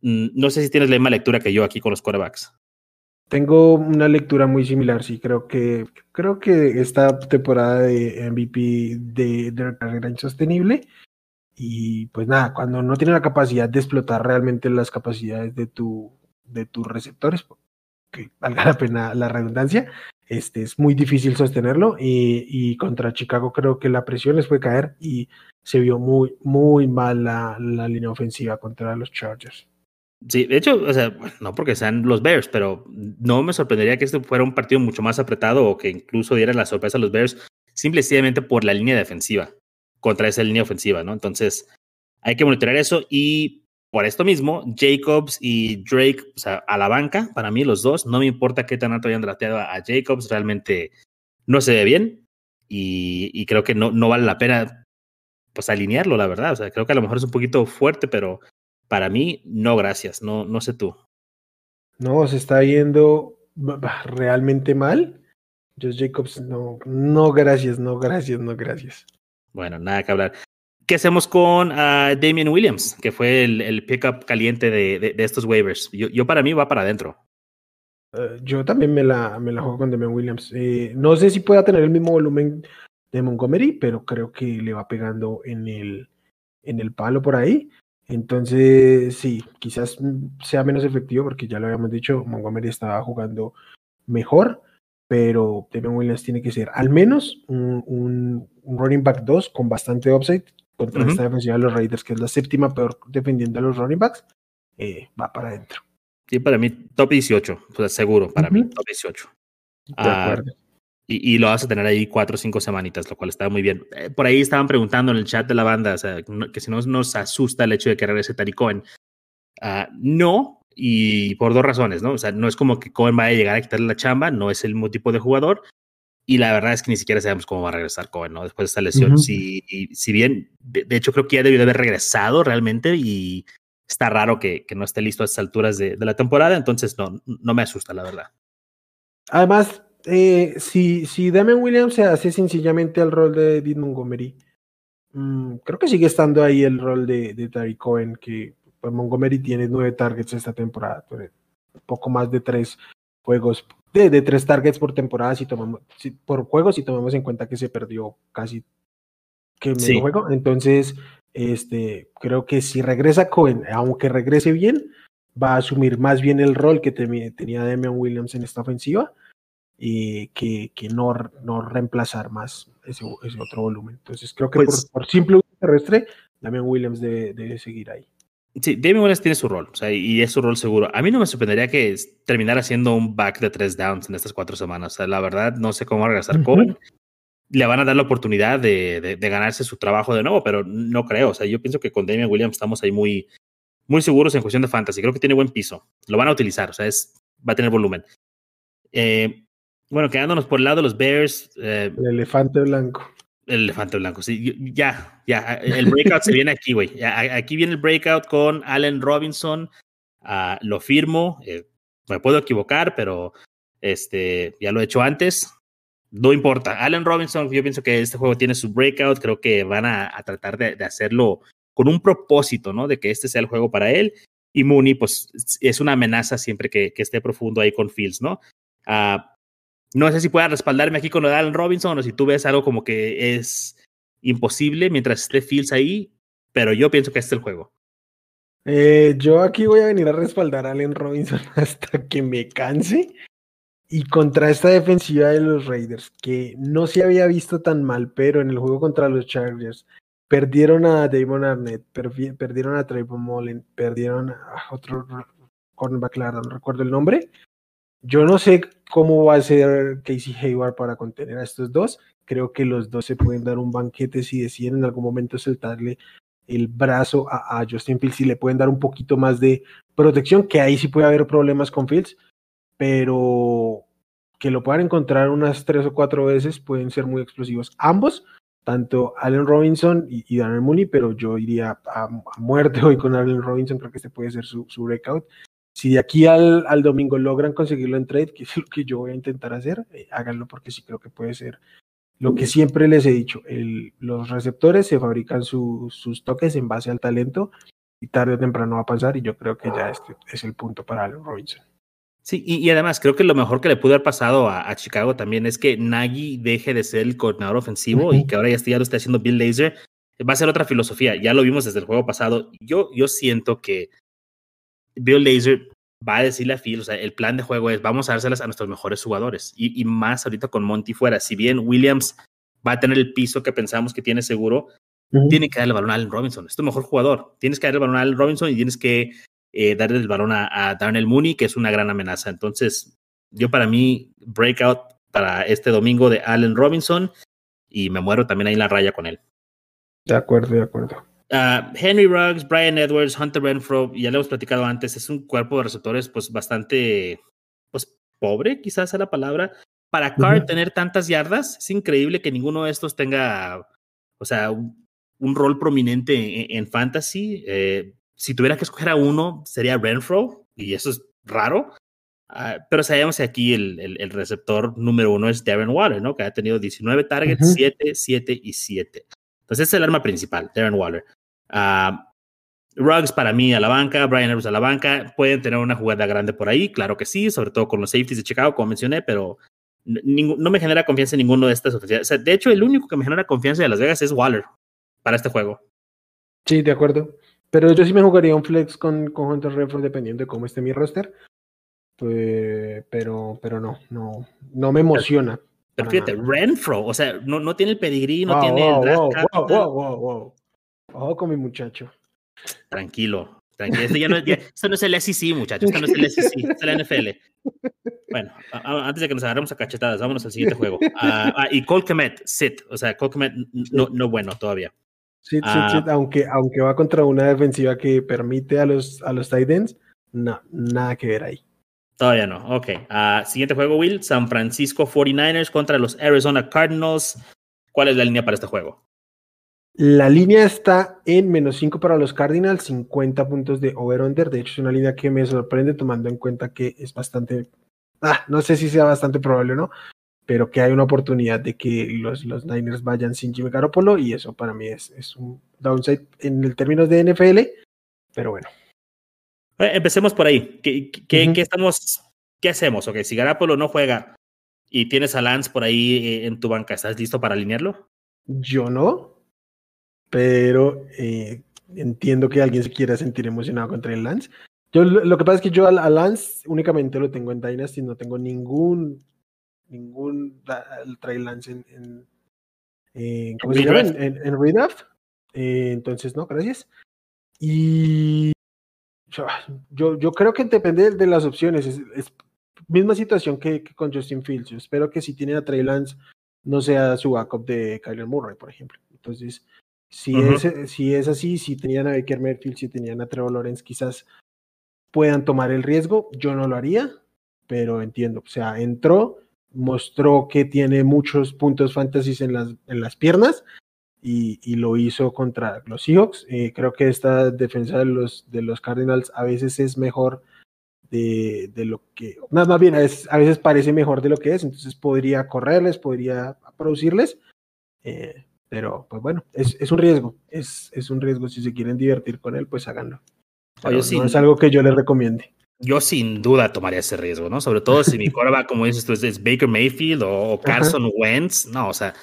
Mm, no sé si tienes la misma lectura que yo aquí con los quarterbacks. Tengo una lectura muy similar, sí, creo que creo que esta temporada de MVP de Derek Carr era insostenible. Y pues nada, cuando no tiene la capacidad de explotar realmente las capacidades de tu de tus receptores, que valga la pena la redundancia, este, es muy difícil sostenerlo y, contra Chicago creo que la presión les puede caer y se vio muy, muy mal la, la línea ofensiva contra los Chargers. Sí, de hecho, o sea, no porque sean los Bears, pero no me sorprendería que este fuera un partido mucho más apretado o que incluso dieran la sorpresa a los Bears simplemente por la línea defensiva contra esa línea ofensiva, ¿no? Entonces, hay que monitorear eso y por esto mismo, Jacobs y Drake, o sea, a la banca, para mí los dos, no me importa qué tan alto hayan drateado a Jacobs, realmente no se ve bien y, creo que no, no vale la pena pues alinearlo, la verdad. O sea, creo que a lo mejor es un poquito fuerte, pero para mí, no, gracias, no, no sé tú. No, se está yendo realmente mal. Josh Jacobs, no, no, gracias, no, gracias, no, gracias. Bueno, nada que hablar. ¿Qué hacemos con uh, Damian Williams, que fue el, el pickup caliente de, estos waivers? Yo, para mí va para adentro. Uh, yo también me la, juego con Damian Williams. Eh, no sé si pueda tener el mismo volumen de Montgomery, pero creo que le va pegando en el, en el palo por ahí. Entonces, sí, quizás sea menos efectivo porque ya lo habíamos dicho, Montgomery estaba jugando mejor, pero Damian Williams tiene que ser al menos un, un running back 2 con bastante upside contra esta defensiva de los Raiders, que es la séptima peor defendiendo a los running backs, eh, va para adentro. Sí, para mí, top 18, pues seguro, para mí, top 18. De ah, acuerdo. y, lo vas a tener ahí cuatro o cinco semanitas, lo cual está muy bien. Eh, por ahí estaban preguntando en el chat de la banda, o sea, que si no nos asusta el hecho de que regrese Tari Cohen. Ah, no, y por dos razones, ¿no? O sea, no es como que Cohen vaya a llegar a quitarle la chamba, no es el mismo tipo de jugador, y la verdad es que ni siquiera sabemos cómo va a regresar Cohen, ¿no? Después de esta lesión. si, si bien, de, hecho, creo que ya debió de haber regresado realmente y está raro que, que no esté listo a estas alturas de, de, la temporada, entonces no, no me asusta, la verdad. Además, eh, si, si Damian Williams se hace sencillamente el rol de Dean Montgomery, mmm, creo que sigue estando ahí el rol de, de Tariq Cohen, que pues, Montgomery tiene nueve targets esta temporada, poco más de tres juegos de, tres targets por temporada si tomamos, por juego, si tomamos en cuenta que se perdió casi que medio juego. Entonces, este, creo que si regresa Cohen, aunque regrese bien, va a asumir más bien el rol que tenía Damian Williams en esta ofensiva y que, que no, no reemplazar más ese, ese otro volumen. Entonces, creo que por, pues por, simple uso terrestre, Damian Williams debe, debe seguir ahí. Sí, Damien Williams tiene su rol, o sea, y es su rol seguro. A mí no me sorprendería que terminara siendo un back de tres downs en estas cuatro semanas. O sea, la verdad, no sé cómo va a regresar Cohen. Le van a dar la oportunidad de, de, ganarse su trabajo de nuevo, pero no creo. O sea, yo pienso que con Damien Williams estamos ahí muy, muy seguros en cuestión de fantasy. Creo que tiene buen piso. Lo van a utilizar, o sea, es, va a tener volumen. Eh, bueno, quedándonos por el lado de los Bears. Eh, el elefante blanco. El elefante blanco, sí. Ya, ya. El breakout se viene aquí, güey. Aquí viene el breakout con Allen Robinson. Uh, lo firmo. Eh, me puedo equivocar, pero este, ya lo he hecho antes. No importa. Allen Robinson, yo pienso que este juego tiene su breakout. Creo que van a, a tratar de, de, hacerlo con un propósito, ¿no? De que este sea el juego para él. Y Mooney, pues, es una amenaza siempre que, que esté profundo ahí con Fields, ¿no? Uh, no sé si pueda respaldarme aquí con lo de Allen Robinson o si tú ves algo como que es imposible mientras esté Fields ahí, pero yo pienso que este es el juego. Eh, yo aquí voy a venir a respaldar a Allen Robinson hasta que me canse. Y contra esta defensiva de los Raiders, que no se había visto tan mal, pero en el juego contra los Chargers, perdieron a Damon Arnett, perdieron a Trayvon Mullen, perdieron a otro cornerback, no recuerdo el nombre, Yo no sé cómo va a ser Casey Hayward para contener a estos dos. Creo que los dos se pueden dar un banquete si deciden en algún momento soltarle el brazo a, Justin Fields y le pueden dar un poquito más de protección, que ahí sí puede haber problemas con Fields, pero que lo puedan encontrar unas tres o cuatro veces pueden ser muy explosivos. Ambos, tanto Allen Robinson y, Daniel Mooney, pero yo iría a, muerte hoy con Allen Robinson, creo que este puede ser su breakout. Si de aquí al, al, domingo logran conseguirlo en trade, que es lo que yo voy a intentar hacer, eh, háganlo porque sí creo que puede ser lo que siempre les he dicho. El, los receptores se fabrican sus toques en base al talento y tarde o temprano va a pasar y yo creo que ya este es el punto para Allen Robinson. Sí, y, además creo que lo mejor que le pudo haber pasado a, Chicago también es que Nagy deje de ser el coordinador ofensivo y que ahora ya, ya, lo esté haciendo Bill Laser. Va a ser otra filosofía, ya lo vimos desde el juego pasado. Yo, yo siento que Bill Laser va a decirle a Phil, o sea, el plan de juego es vamos a dárselas a nuestros mejores jugadores y, y más ahorita con Monty fuera. Si bien Williams va a tener el piso que pensamos que tiene seguro, tiene que darle el balón a Allen Robinson. Es tu mejor jugador. Tienes que darle el balón a Allen Robinson y tienes que eh, darle el balón a, Darnell Mooney, que es una gran amenaza. Entonces, yo para mí, breakout para este domingo de Allen Robinson y me muero también ahí en la raya con él. De acuerdo, de acuerdo. Ah, Henry Ruggs, Brian Edwards, Hunter Renfro, ya lo hemos platicado antes, es un cuerpo de receptores pues bastante, pues pobre, quizás sea la palabra. Para Carr tener tantas yardas, es increíble que ninguno de estos tenga, o sea, un, rol prominente en, fantasy. Eh, si tuviera que escoger a uno, sería Renfro, y eso es raro. Ah, pero sabemos que aquí el, el, receptor número uno es Darren Waller, ¿no? Que ha tenido 19 targets, 7, 7 y 7. Entonces es el arma principal, Darren Waller. Uh, Ruggs para mí a la banca, Brian Edwards a la banca. Pueden tener una jugada grande por ahí, claro que sí, sobre todo con los safeties de Chicago, como mencioné, pero no me genera confianza en ninguno de estas ofensivas. de hecho, el único que me genera confianza de Las Vegas es Waller para este juego. Sí, de acuerdo. Pero yo sí me jugaría un flex con, con Hunter Renfro dependiendo de cómo esté mi roster. Pues, pero, pero no, no, no me emociona. Pero fíjate, Renfro, o sea, no, no tiene el pedigrí, no tiene el draft wow, wow, wow, wow, Ojo con mi muchacho. Tranquilo, tranquilo. Esto, ya no, esto no es el SEC, muchachos. Esto no es el SEC, es la NFL. Bueno, antes de que nos agarremos a cachetadas, vámonos al siguiente juego. Ah, ah, y Cole Komet, sit. O sea, Cole Komet no, no bueno todavía. Sit, sit, sit. Ah, aunque, aunque va contra una defensiva que permite a los, a los tight ends, no, nada que ver ahí. Todavía no. Ok. siguiente juego, Will. San Francisco 49ers contra los Arizona Cardinals. ¿Cuál es la línea para este juego? La línea está en menos 5 para los Cardinals, 50 puntos de over-under. De hecho, es una línea que me sorprende tomando en cuenta que es bastante. Ah, no sé si sea bastante probable o no, pero que hay una oportunidad de que los, los Niners vayan sin Jimmy Garoppolo y eso para mí es, es un downside en el términos de NFL, pero bueno. Eh, empecemos por ahí. ¿Qué, qué, estamos, ¿Qué hacemos? Okay, si Garapolo no juega y tienes a Lance por ahí eh, en tu banca, ¿estás listo para alinearlo? Yo no, pero eh, entiendo que alguien se quiera sentir emocionado contra el Lance. Yo, lo que pasa es que yo a, Lance únicamente lo tengo en Dynasty, no tengo ningún ningún trail Lance en, en, ¿cómo se llama? En, en, Redraft. entonces, no, gracias. Y yo, yo creo que depende de las opciones. Es, misma situación que, con Justin Fields. Yo espero que si tienen a Trey Lance no sea su backup de Kyler Murray, por ejemplo. Entonces, si, es, si es así, si tenían a Baker Mayfield, si tenían a Trevor Lawrence, quizás puedan tomar el riesgo. Yo no lo haría, pero entiendo. O sea, entró, mostró que tiene muchos puntos fantasy en las, en las piernas y, lo hizo contra los Seahawks. Eh, creo que esta defensa de los, de los Cardinals a veces es mejor de, de lo que, más, más bien, a veces, a veces, parece mejor de lo que es, entonces podría correrles, podría producirles, eh, pero pues bueno, es, es un riesgo, es, es, un riesgo, si se quieren divertir con él, pues háganlo. no es algo que yo les recomiende. Yo sin duda tomaría ese riesgo, ¿no? Sobre todo si mi va, como dices tú, es Baker Mayfield o Carson Wentz, no, o sea,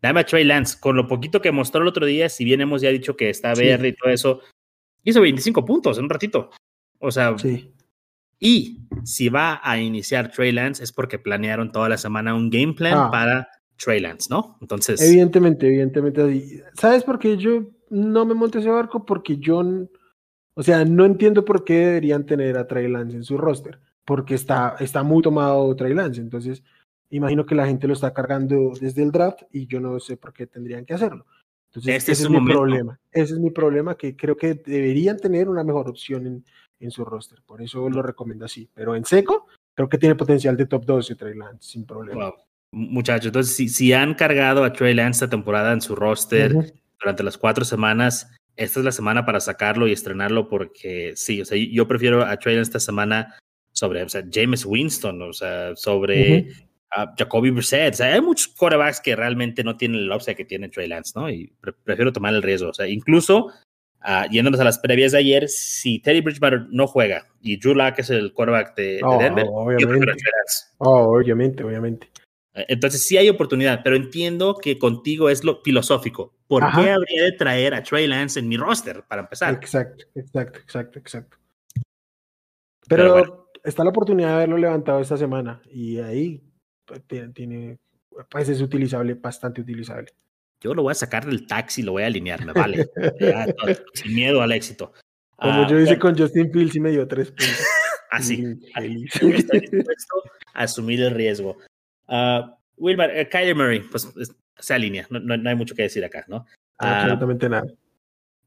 Dame a Trey Lance, con lo poquito que mostró el otro día, si bien hemos ya dicho que está verde y todo eso, hizo 25 puntos en un ratito. O sea, sí. y si va a iniciar Trey Lance es porque planearon toda la semana un game plan ah. para Trey Lance, ¿no? Entonces. Evidentemente, evidentemente. ¿Sabes por qué yo no me monté ese barco? Porque yo, o sea, no entiendo por qué deberían tener a Trey Lance en su roster. porque está, está muy tomado Trey Lance. Entonces, imagino que la gente lo está cargando desde el draft y yo no sé por qué tendrían que hacerlo. Entonces, este ese es, mi problema. Ese es mi problema, que creo que deberían tener una mejor opción en, en su roster. Por eso lo recomiendo así. Pero en seco, creo que tiene potencial de top 12 Trey Lance, sin problema. Muchachos, entonces, si, si, han cargado a Trey Lance esta temporada en su roster durante las cuatro semanas, esta es la semana para sacarlo y estrenarlo porque sí, o sea, yo prefiero a Trey Lance esta semana sobre o sea, James Winston, o sea, sobre Jacoby Brissett. O sea, hay muchos quarterbacks que realmente no tienen el upside que tiene Trey Lance, ¿no? Y prefiero tomar el riesgo. O sea, incluso uh, yéndonos a las previas de ayer, si Teddy Bridgewater no juega y Drew Lock es el quarterback de, oh, Denver, obviamente. Oh, obviamente, obviamente. Eh, entonces sí hay oportunidad, pero entiendo que contigo es lo filosófico. ¿Por qué habría de traer a Trey Lance en mi roster para empezar? Exacto, exacto, exacto, exacto. Pero, está la oportunidad de haberlo levantado esta semana y ahí pues, tiene, pues es utilizable, bastante utilizable. Yo lo voy a sacar del taxi, lo voy a alinear, me vale. sin miedo al éxito. Como yo hice ah, con Justin Fields y me dio tres puntos. Así. Estoy dispuesto a asumir el riesgo. Uh, Wilmar, uh, Kyler Murray, pues se alinea, no, no, hay mucho que decir acá, ¿no? Absolutamente nada.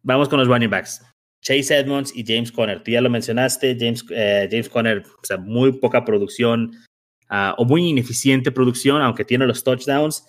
Vamos con los running backs. Chase Edmonds y James Conner. Tú ya lo mencionaste, James, eh, James Conner, o sea, muy poca producción uh, o muy ineficiente producción, aunque tiene los touchdowns.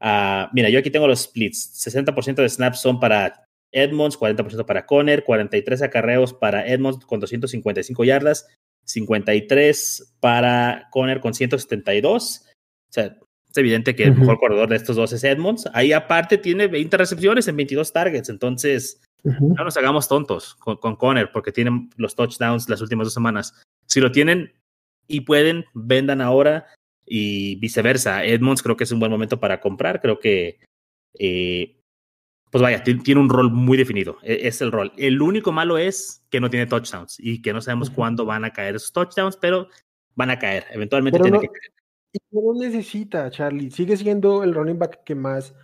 Uh, mira, yo aquí tengo los splits. 60% de snaps son para Edmonds, 40% para Conner, 43 acarreos para Edmonds con 255 yardas, 53 para Conner con 172. O sea, es evidente que el mejor corredor de estos dos es Edmonds. Ahí aparte tiene 20 recepciones en 22 targets. Entonces, no nos hagamos tontos con, con Conner porque tienen los touchdowns las últimas dos semanas. Si lo tienen y pueden, vendan ahora y viceversa. Edmonds creo que es un buen momento para comprar. Creo que, eh, pues vaya, tiene un rol muy definido. E, es el rol. El único malo es que no tiene touchdowns y que no sabemos cuándo van a caer esos touchdowns, pero van a caer. Eventualmente tiene que caer. Y no necesita, Charlie. Sigue siendo el running back que más,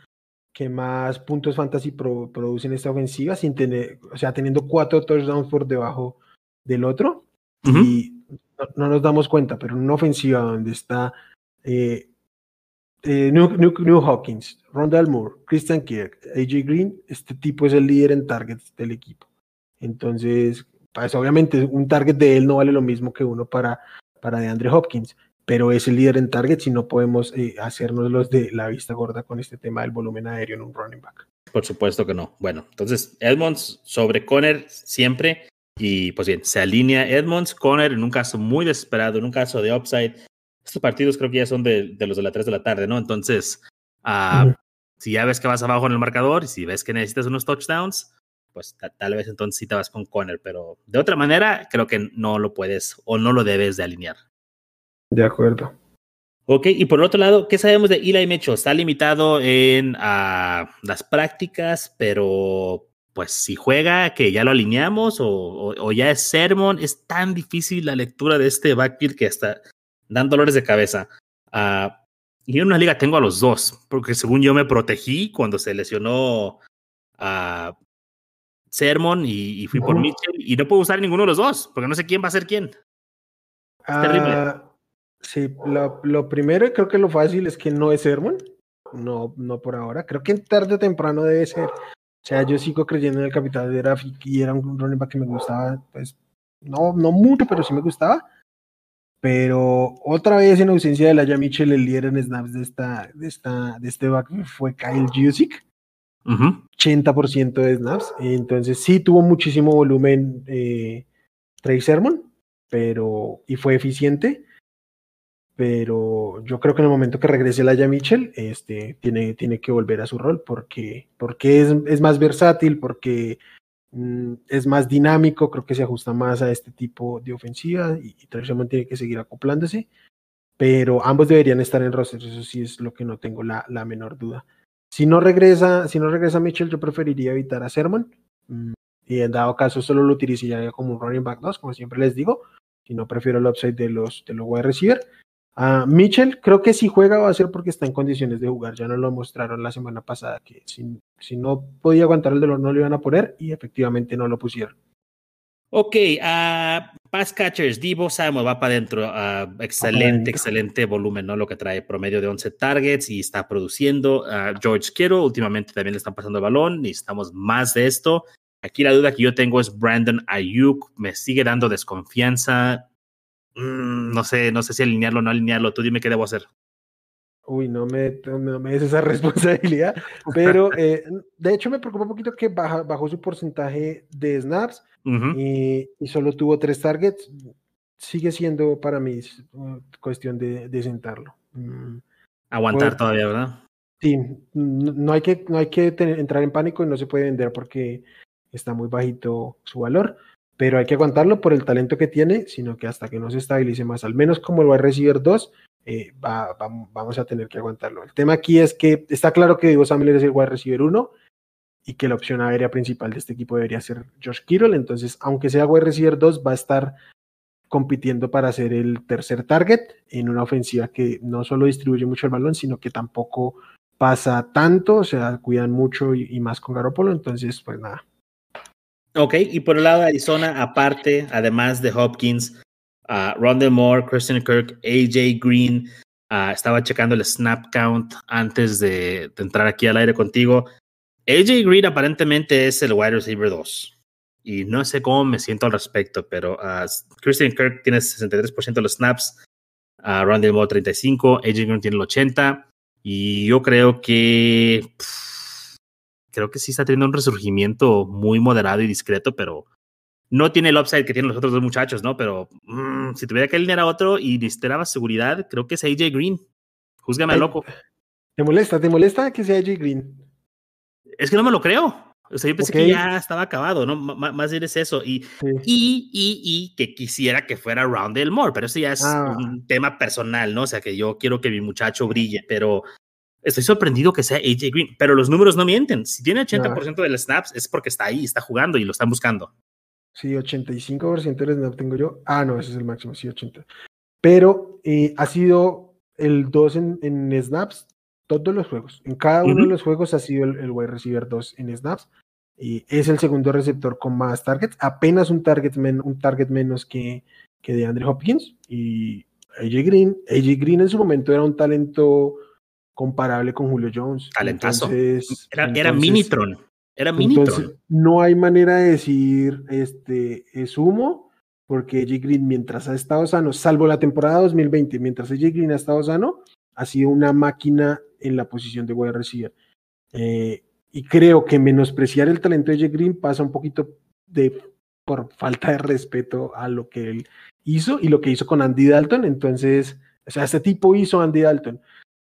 que más puntos fantasy produce en esta ofensiva, sin tener, o sea, teniendo cuatro touchdowns por debajo del otro. Y no, nos damos cuenta, pero en una ofensiva donde está eh, eh, New, Hawkins, Rondell Moore, Christian Kirk, AJ Green, este tipo es el líder en targets del equipo. Entonces, pues obviamente un target de él no vale lo mismo que uno para, para de Hopkins pero es el líder en targets y no podemos eh, hacernos los de la vista gorda con este tema del volumen aéreo en un running back. Por supuesto que no. Bueno, entonces Edmonds sobre Conner siempre. Y pues bien, se alinea Edmonds, Conner en un caso muy desesperado, en un caso de upside. Estos partidos creo que ya son de, los de las 3 de la tarde, ¿no? Entonces, uh, si ya ves que vas abajo en el marcador y si ves que necesitas unos touchdowns, pues tal vez entonces sí te vas con Conner, pero de otra manera creo que no lo puedes o no lo debes de alinear. De acuerdo. Ok, y por otro lado, ¿qué sabemos de Eli Mecho? Está limitado en uh, las prácticas, pero pues si juega, que ya lo alineamos o, o, ya es sermon, es tan difícil la lectura de este backfield que hasta dan dolores de cabeza. Uh, y en una liga tengo a los dos, porque según yo me protegí cuando se lesionó a Sermon y, fui por Mitchell y no puedo usar ninguno de los dos, porque no sé quién va a ser quién. Es terrible. Sí, lo, lo, primero, creo que lo fácil es que no es Sermon. No, no por ahora. Creo que tarde o temprano debe ser. O sea, yo sigo creyendo en el capital de Rafik y era un running back que me gustaba, pues, no, no mucho, pero sí me gustaba. Pero otra vez en ausencia de la Mitchell, el líder en snaps de esta, de esta, de este back fue Kyle Jusic. 80% de snaps. Entonces sí tuvo muchísimo volumen eh, Trey Sermon, pero y fue eficiente pero yo creo que en el momento que regrese Laia Mitchell, este, tiene, tiene que volver a su rol porque, porque es, es más versátil, porque mm, es más dinámico, creo que se ajusta más a este tipo de ofensiva y, y tiene que seguir acoplándose, pero ambos deberían estar en roster, eso sí es lo que no tengo la, la menor duda. Si no regresa, si no regresa Mitchell, yo preferiría evitar a Sermon mm, y en dado caso solo lo utilizaría como un running back 2, como siempre les digo, si no prefiero el upside de los, de los wide receiver Uh, Mitchell, creo que si juega va a ser porque está en condiciones de jugar. Ya no lo mostraron la semana pasada, que si, si no podía aguantar el dolor no lo iban a poner y efectivamente no lo pusieron. Ok, uh, pass catchers, Divo Samuel va para adentro. Ah, excelente, excelente volumen, ¿no? Lo que trae promedio de 11 targets y está produciendo. Uh, George Kittle, últimamente también le están pasando el balón. Necesitamos más de esto. Aquí la duda que yo tengo es Brandon Ayuk. Me sigue dando desconfianza. Mm, no sé, no sé si alinearlo o no alinearlo. Tú dime qué debo hacer. Uy, no me, no me des esa responsabilidad. Pero eh, de hecho me preocupa un poquito que bajó su porcentaje de snaps y, solo tuvo tres targets. Sigue siendo para mí cuestión de, sentarlo. Mm, Aguantar todavía, ¿verdad? Sí, no hay que, no hay que entrar en pánico y no se puede vender porque está muy bajito su valor, pero hay que aguantarlo por el talento que tiene, sino que hasta que no se estabilice más, al menos como el a recibir 2, eh, va, vamos a tener que aguantarlo. El tema aquí es que está claro que Divo Samuel es el wide receiver 1 y que la opción aérea principal de este equipo debería ser Josh Kittle, entonces aunque sea wide receiver 2 va a estar compitiendo para ser el tercer target en una ofensiva que no solo distribuye mucho el balón, sino que tampoco pasa tanto, o sea, cuidan mucho y, más con Garoppolo, entonces pues nada. Ok, y por el lado de Arizona, aparte, además de Hopkins, uh, Rondell Moore, Christian Kirk, AJ Green. Uh, estaba checando el snap count antes de, entrar aquí al aire contigo. AJ Green aparentemente es el wide receiver 2. Y no sé cómo me siento al respecto, pero uh, Christian Kirk tiene 63% de los snaps, Rondell Moore 35, AJ Green tiene el 80. Y yo creo que. Creo que sí está teniendo un resurgimiento muy moderado y discreto, pero no tiene el upside que tienen los otros dos muchachos, ¿no? Pero mm, si tuviera que alinear a otro y necesitara seguridad, creo que es AJ Green. Júzgame loco. ¿Te molesta? ¿Te molesta que sea AJ Green? Es que no me lo creo. O sea, yo pensé que ya estaba acabado, ¿no? más bien es eso. Y, y, y, y, que quisiera que fuera Roundel Moore, pero eso ya es ah. un tema personal, ¿no? O sea, que yo quiero que mi muchacho brille, pero estoy sorprendido que sea AJ Green. Pero los números no mienten. Si tiene 80% de los snaps, es porque está ahí, está jugando y lo están buscando. Sí, 85% del snap tengo yo. Ah, no, ese es el máximo, sí, 80. Pero eh, ha sido el 2 en, snaps todos los juegos. En cada uno de los juegos ha sido el, wide receiver 2 en snaps. Y es el segundo receptor con más targets. Apenas un target, un target menos que, que de Andre Hopkins. Y AJ Green. AJ Green en su momento era un talento comparable con Julio Jones. Talentazo. era, era Minitron. Era Entonces, no hay manera de decir este es humo, porque AJ Green, mientras ha estado sano, salvo la temporada 2020, mientras AJ Green ha estado sano, ha sido una máquina en la posición de wide receiver. Eh, y creo que menospreciar el talento de AJ Green pasa un poquito de por falta de respeto a lo que él hizo y lo que hizo con Andy Dalton. Entonces, o sea, este tipo hizo Andy Dalton.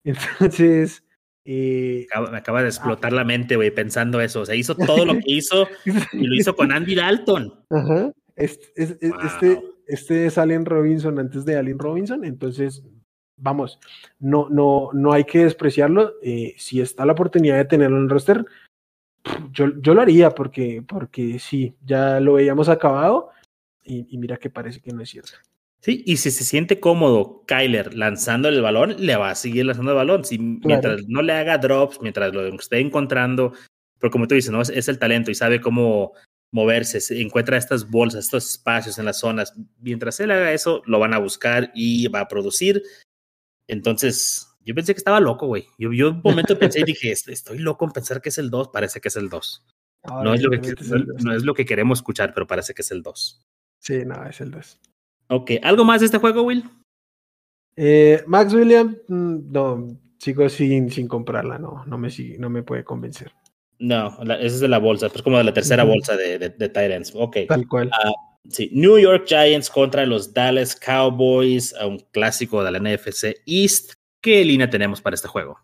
Entonces, me acaba de ah, explotar la mente, güey, pensando eso. O sea, hizo todo lo que hizo y lo hizo con Andy Dalton. Ajá. Este, este, este, es Allen Robinson antes de Allen Robinson, entonces, vamos, no, no, no hay que despreciarlo. Eh, si está la oportunidad de tenerlo en el roster, yo, yo lo haría porque, porque sí, ya lo veíamos acabado y, y mira que parece que no es cierto. Sí, y si se siente cómodo Kyler lanzando el balón, le va a seguir lanzando el balón. Si, Mientras no le haga drops, mientras lo esté encontrando, pero como tú dices, ¿no? Es, el talento y sabe cómo moverse, se encuentra estas bolsas, estos espacios en las zonas. Mientras él haga eso, lo van a buscar y va a producir. Entonces, yo pensé que estaba loco, güey. Yo, yo un momento pensé y dije, estoy loco en pensar que es el 2, parece que es el 2. no, es lo que, no, es lo que queremos escuchar, pero parece que es el 2. Sí, no, es el 2. Ok, ¿algo más de este juego, Will? Eh, Max Williams, mm, no, sigo sin, sin comprarla, no, no me, no me puede convencer. No, esa es de la bolsa, es como de la tercera bolsa de, de, Titans. Ok. Tal cual. Ah, sí, New York Giants contra los Dallas Cowboys, un clásico de la NFC East. ¿Qué línea tenemos para este juego?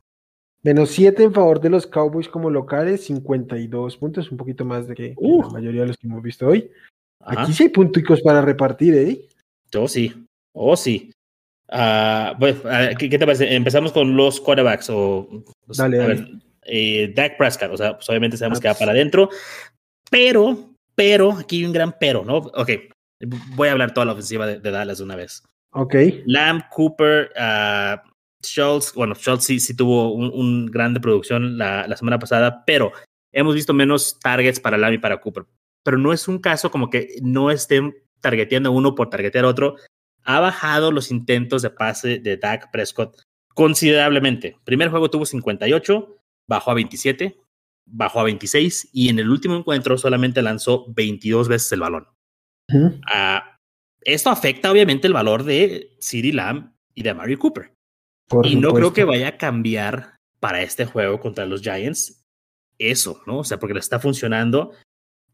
Menos 7 en favor de los Cowboys como locales, 52 puntos, un poquito más de que, la mayoría de los que hemos visto hoy. Aquí sí hay punticos para repartir, ¿eh? Oh, sí. Oh, sí. Uh, pues, ¿qué, te parece? Empezamos con los quarterbacks. O, pues, dale, a Ver, eh, Dak Prescott, o sea, pues, obviamente sabemos que va para adentro, pero, pero, aquí hay un gran pero, ¿no? Ok, voy a hablar toda la ofensiva de, Dallas de una vez. Ok. Lamb, Cooper, uh, Schultz, bueno, Schultz sí, sí tuvo un, un gran de producción la, la, semana pasada, pero hemos visto menos targets para Lamb y para Cooper. Pero no es un caso como que no estén targeteando uno por targetear otro, ha bajado los intentos de pase de Dak Prescott considerablemente. Primer juego tuvo 58, bajó a 27, bajó a 26 y en el último encuentro solamente lanzó 22 veces el balón. Ah, esto afecta obviamente el valor de CeeDee Lamb y de Mary Cooper. y no creo que vaya a cambiar para este juego contra los Giants eso, ¿no? O sea, porque le está funcionando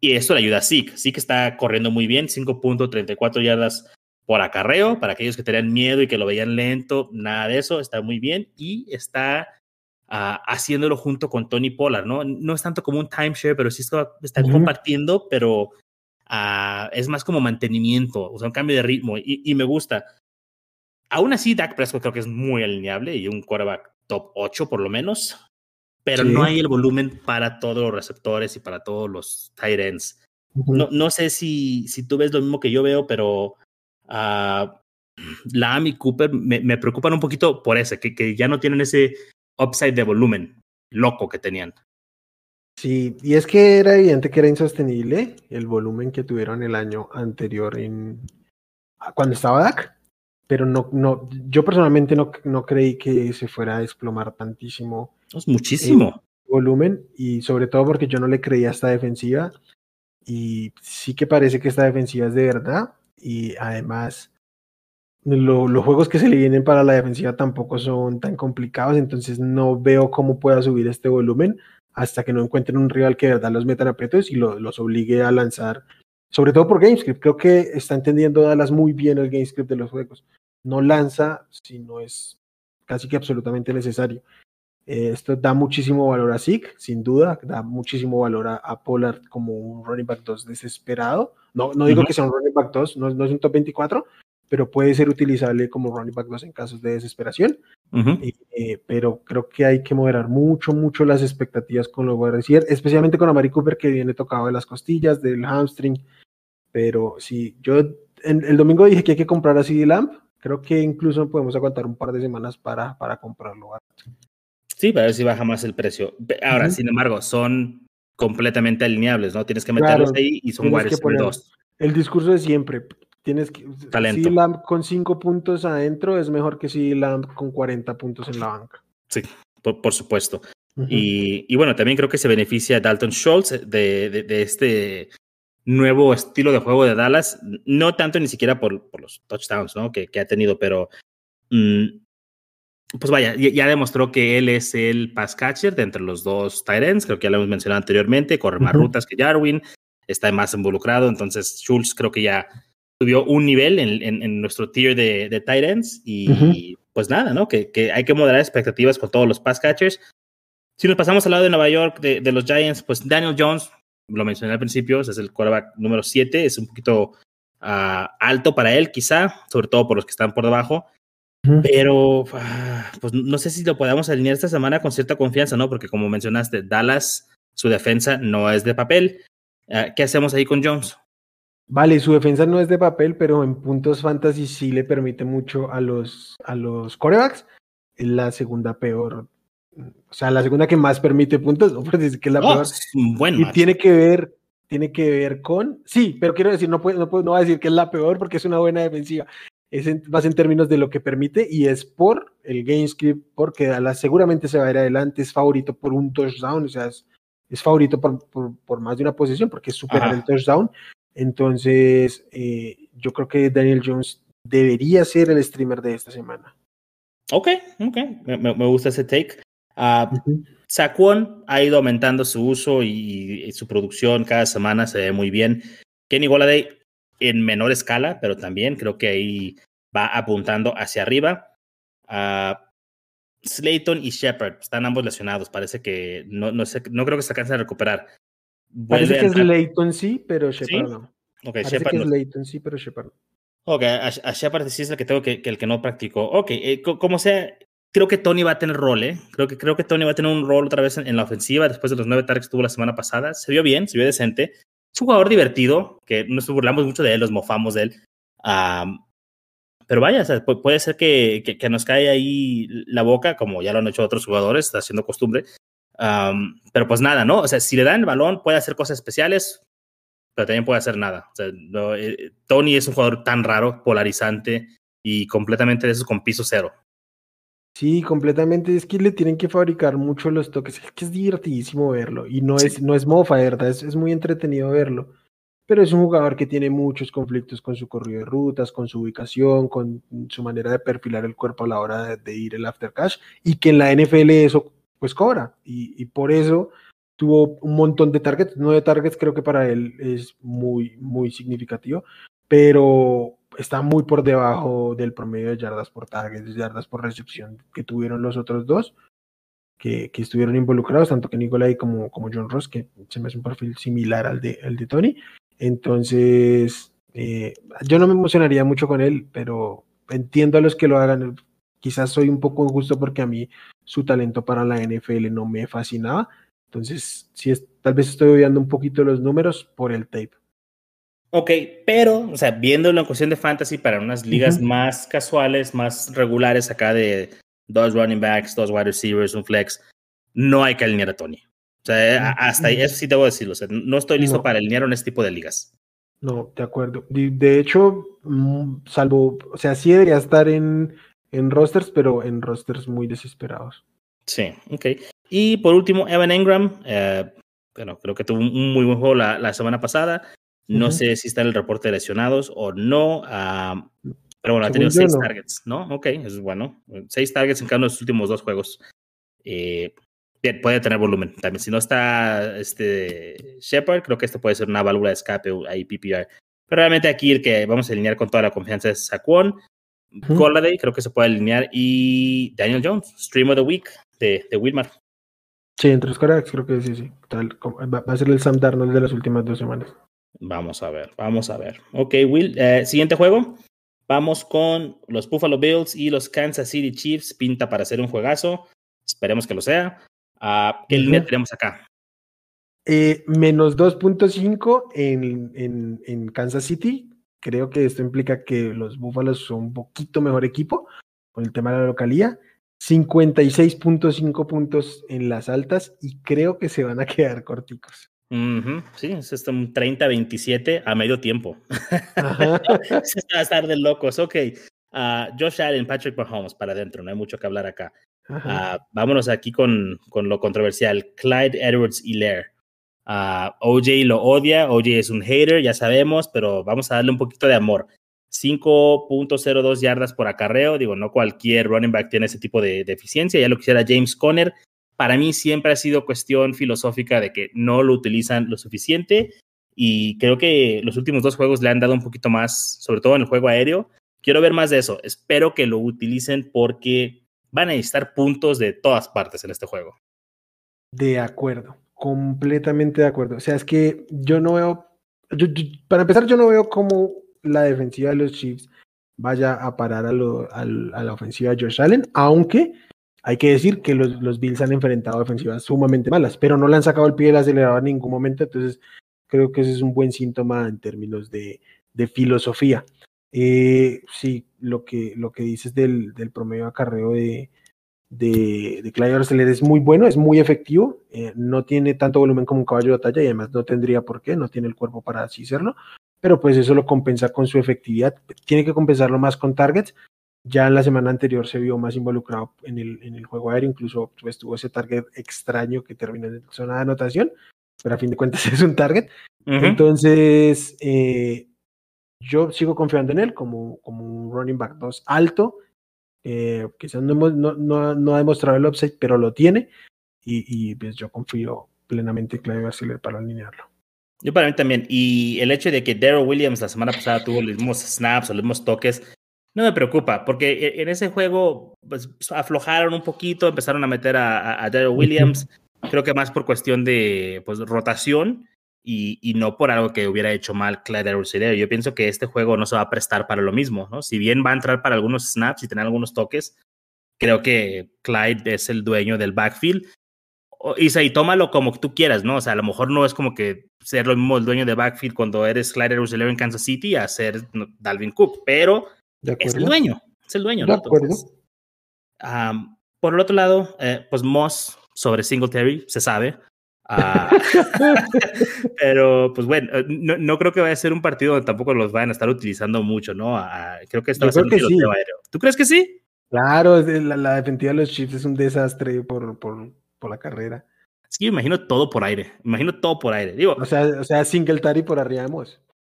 y esto le ayuda a Zeke. Zeke está corriendo muy bien, 5.34 yardas por acarreo, para aquellos que tenían miedo y que lo veían lento, nada de eso, está muy bien y está uh, haciéndolo junto con Tony Pollard, ¿no? No es tanto como un timeshare, pero sí está, está compartiendo, pero uh, es más como mantenimiento, o sea, un cambio de ritmo y, y, me gusta. Aún así, Dak Prescott creo que es muy alineable y un quarterback top 8 por lo menos, pero sí. no hay el volumen para todos los receptores y para todos los tight ends. Uh -huh. no, no, sé si, si tú ves lo mismo que yo veo, pero uh, Lam y Cooper me, me, preocupan un poquito por ese, que, que ya no tienen ese upside de volumen loco que tenían. Sí, y es que era evidente que era insostenible el volumen que tuvieron el año anterior en cuando estaba DAC, pero no, no, yo personalmente no, no creí que se fuera a desplomar tantísimo. Es muchísimo. volumen, y sobre todo porque yo no le creía esta defensiva, y sí que parece que esta defensiva es de verdad, y además lo, los juegos que se le vienen para la defensiva tampoco son tan complicados, entonces no veo cómo pueda subir este volumen hasta que no encuentren un rival que de verdad los metan aprietos y lo, los obligue a lanzar, sobre todo por GameScript. Creo que está entendiendo Dallas muy bien el GameScript de los juegos. No lanza si no es casi que absolutamente necesario. Eh, esto da muchísimo valor a Zeke, sin duda, da muchísimo valor a, a Pollard como un running back 2 desesperado. No, no digo uh -huh. que sea un running back 2, no, no es un top 24, pero puede ser utilizable como running back 2 en casos de desesperación. Uh -huh. eh, pero creo que hay que moderar mucho, mucho las expectativas con los wide receivers, especialmente con Amari Cooper que viene tocado de las costillas, del hamstring. Pero sí, yo en, el domingo dije que hay que comprar a CD Lamp. Creo que incluso podemos aguantar un par de semanas para, para comprarlo. Sí, para ver si baja más el precio. Ahora, uh -huh. sin embargo, son completamente alineables, ¿no? Tienes que meterlos claro, ahí y son wide receiver 2. El discurso de siempre, Tienes que. Talento. Si Lamb con 5 puntos adentro es mejor que si Lamb con 40 puntos en la banca. Sí, por, por supuesto. Uh -huh. y, y, bueno, también creo que se beneficia Dalton Schultz de, de, de, este nuevo estilo de juego de Dallas. No tanto ni siquiera por, por los touchdowns ¿no? que, que, ha tenido, pero. Mmm, pues vaya, ya demostró que él es el pass catcher de entre los dos tight ends, creo que ya lo hemos mencionado anteriormente, corre más uh -huh. rutas que Jarwin, está más involucrado, entonces Schultz creo que ya subió un nivel en, en, en nuestro tier de, de tight ends y uh -huh. pues nada, ¿no? Que, que, hay que moderar expectativas con todos los pass catchers. Si nos pasamos al lado de Nueva York, de, de los Giants, pues Daniel Jones, lo mencioné al principio, es el quarterback número 7, es un poquito uh, alto para él quizá, sobre todo por los que están por debajo. Pero uh, pues no sé si lo podamos alinear esta semana con cierta confianza, ¿no? Porque como mencionaste, Dallas, su defensa no es de papel. Uh, ¿Qué hacemos ahí con Jones? Vale, su defensa no es de papel, pero en puntos fantasy sí le permite mucho a los, a los corebacks. Es la segunda peor. O sea, la segunda que más permite puntos, no puedes decir que es la oh, peor. Bueno, y tiene que ver, tiene que ver con. Sí, pero quiero decir, no, puedo, no, puedo, no voy a decir que es la peor porque es una buena defensiva. Es en, más en términos de lo que permite y es por el game script, porque Dallas seguramente se va a ir adelante, es favorito por un touchdown, o sea, es, es favorito por, por, por, más de una posición porque es superar el touchdown entonces, eh, yo creo que Daniel Jones debería ser el streamer de esta semana. Ok, ok, me, me gusta ese take. Uh, uh -huh. Saquon ha ido aumentando su uso y, y, su producción cada semana se ve muy bien. Kenny Goladay en menor escala, pero también creo que ahí va apuntando hacia arriba. Uh, Slayton y Shepard están ambos lesionados. Parece que no, no, sé, no creo que se alcancen a recuperar. Parece que es Leighton sí, pero Shepard ¿Sí? no. Okay, Parece Shepard que no. es Leighton sí, pero Shepard no. Ok, a, a Shepard sí es el que tengo que, que el que no practicó. Ok, eh, como sea, creo que Tony va a tener rol, ¿eh? Creo que, creo que Tony va a tener un rol otra vez en, en la ofensiva después de los nueve targets que tuvo la semana pasada. Se vio bien, se vio decente. Es un jugador divertido, que nos burlamos mucho de él, los mofamos de él. Um, pero vaya, o sea, puede ser que, que, que, nos cae ahí la boca, como ya lo han hecho otros jugadores, está haciendo costumbre. Um, pero pues nada, ¿no? O sea, si le dan el balón, puede hacer cosas especiales. pero también puede hacer nada. O sea, eh, Tony es un jugador tan raro, polarizante y completamente de esos con piso cero. Sí, completamente. Es que le tienen que fabricar mucho los toques. Es que es divertidísimo verlo. Y no es, no es mofa, ¿verdad? Es, es muy entretenido verlo. Pero es un jugador que tiene muchos conflictos con su corrido de rutas, con su ubicación, con su manera de perfilar el cuerpo a la hora de, ir el after cash. Y que en la NFL eso pues cobra. Y, y por eso tuvo un montón de targets. Nueve targets creo que para él es muy, muy significativo. Pero está muy por debajo del promedio de yardas por target, de yardas por recepción que tuvieron los otros dos, que, estuvieron involucrados, tanto que Nicolai como, como John Ross, que se me hace un perfil similar al de, de Tony. Entonces, eh, yo no me emocionaría mucho con él, pero entiendo a los que lo hagan. Quizás soy un poco injusto porque a mí su talento para la NFL no me fascinaba. Entonces, sí, es, tal vez estoy odiando un poquito los números por el tape. Ok, pero, o sea, viéndolo en cuestión de fantasy para unas ligas más casuales, más regulares, acá de dos running backs, dos wide receivers, un flex, no hay que alinear a Tony. O sea, hasta ahí, eso sí debo decirlo. O sea, no estoy listo para alinear en este tipo de ligas. No, de acuerdo. De, hecho, mm, salvo, o sea, sí debería estar en, en rosters, pero en rosters muy desesperados. Sí, ok. Y por último, Evan Engram. Eh, bueno, creo que tuvo un muy buen juego la, la semana pasada. No sé si está en el reporte de lesionados o no. Pero bueno, ha tenido seis targets, ¿no? Ok, es bueno. Seis targets en cada uno de los últimos dos juegos. Eh, puede tener volumen también. Si no está este Shepard, creo que esto puede ser una válvula de escape ahí PPR. Pero realmente aquí el que vamos a alinear con toda la confianza es Saquon. Uh creo que se puede alinear. Y Daniel Jones, Stream of the Week de, de Wilmar. Sí, entre los correctos, creo que sí, sí. va a ser el Sam Darnold de las últimas dos semanas. Vamos a ver, vamos a ver. Ok, Will, eh, siguiente juego. Vamos con los Buffalo Bills y los Kansas City Chiefs. Pinta para hacer un juegazo. Esperemos que lo sea. Uh, ¿Qué línea tenemos acá? Eh, menos 2.5 en, en, en, Kansas City. Creo que esto implica que los Búfalos son un poquito mejor equipo con el tema de la localía. 56.5 puntos en las altas y creo que se van a quedar corticos. Sí, es un 30-27 a medio tiempo. se va a estar de locos. Ok, uh, Josh Allen, Patrick Mahomes para adentro, no hay mucho que hablar acá. Uh, vámonos aquí con, con, lo controversial. Clyde Edwards Hilaire. Uh, OJ lo odia, OJ es un hater, ya sabemos, pero vamos a darle un poquito de amor. 5.02 yardas por acarreo, digo, no cualquier running back tiene ese tipo de, de eficiencia, ya lo quisiera James Conner, para mí siempre ha sido cuestión filosófica de que no lo utilizan lo suficiente y creo que los últimos dos juegos le han dado un poquito más, sobre todo en el juego aéreo. Quiero ver más de eso. Espero que lo utilicen porque van a necesitar puntos de todas partes en este juego. De acuerdo, completamente de acuerdo. O sea, es que yo no veo, para empezar, yo no veo cómo la defensiva de los Chiefs vaya a parar a, a la ofensiva de Josh Allen, aunque hay que decir que los, los, Bills han enfrentado defensivas sumamente malas, pero no le han sacado el pie del acelerador en ningún momento, entonces creo que ese es un buen síntoma en términos de, de filosofía. Eh, sí, lo que, lo que dices del, del promedio acarreo de, de, de Clyde es muy bueno, es muy efectivo, eh, no tiene tanto volumen como un caballo de batalla y además no tendría por qué, no tiene el cuerpo para así serlo, pero pues eso lo compensa con su efectividad, tiene que compensarlo más con targets, ya en la semana anterior se vio más involucrado en el, en el juego aéreo, incluso pues, tuvo ese target extraño que termina en zona de anotación, pero a fin de cuentas es un target. Entonces, eh, yo sigo confiando en él como, como un running back 2 alto. Eh, quizás no, no, no, no, ha demostrado el upside, pero lo tiene. Y, y pues yo confío plenamente en Clive García para alinearlo. Yo para mí también. Y el hecho de que Daryl Williams la semana pasada tuvo los mismos snaps o los mismos toques, no me preocupa, porque e, en ese juego pues, aflojaron un poquito, empezaron a meter a, a, Daryl Williams, creo que más por cuestión de pues, rotación y, y, no por algo que hubiera hecho mal Clyde Edwards Yo pienso que este juego no se va a prestar para lo mismo, ¿no? Si bien va a entrar para algunos snaps y tener algunos toques, creo que Clyde es el dueño del backfield. Y, y tómalo como tú quieras, ¿no? O sea, a lo mejor no es como que ser lo mismo el dueño de backfield cuando eres Clyde Edwards en Kansas City a ser Dalvin Cook, pero es el dueño, es el dueño. De acuerdo. por el otro lado, eh, pues Moss sobre Singletary, se sabe. Ah, pero, pues bueno, no, no, creo que vaya a ser un partido donde tampoco los vayan a estar utilizando mucho, ¿no? creo que está Yo creo que sí. ¿Tú crees que sí? Claro, la, la, defensiva de los Chiefs es un desastre por, por, por la carrera. Yo imagino todo por aire. Imagino todo por aire. Digo, o sea, o sea Singletary por arriba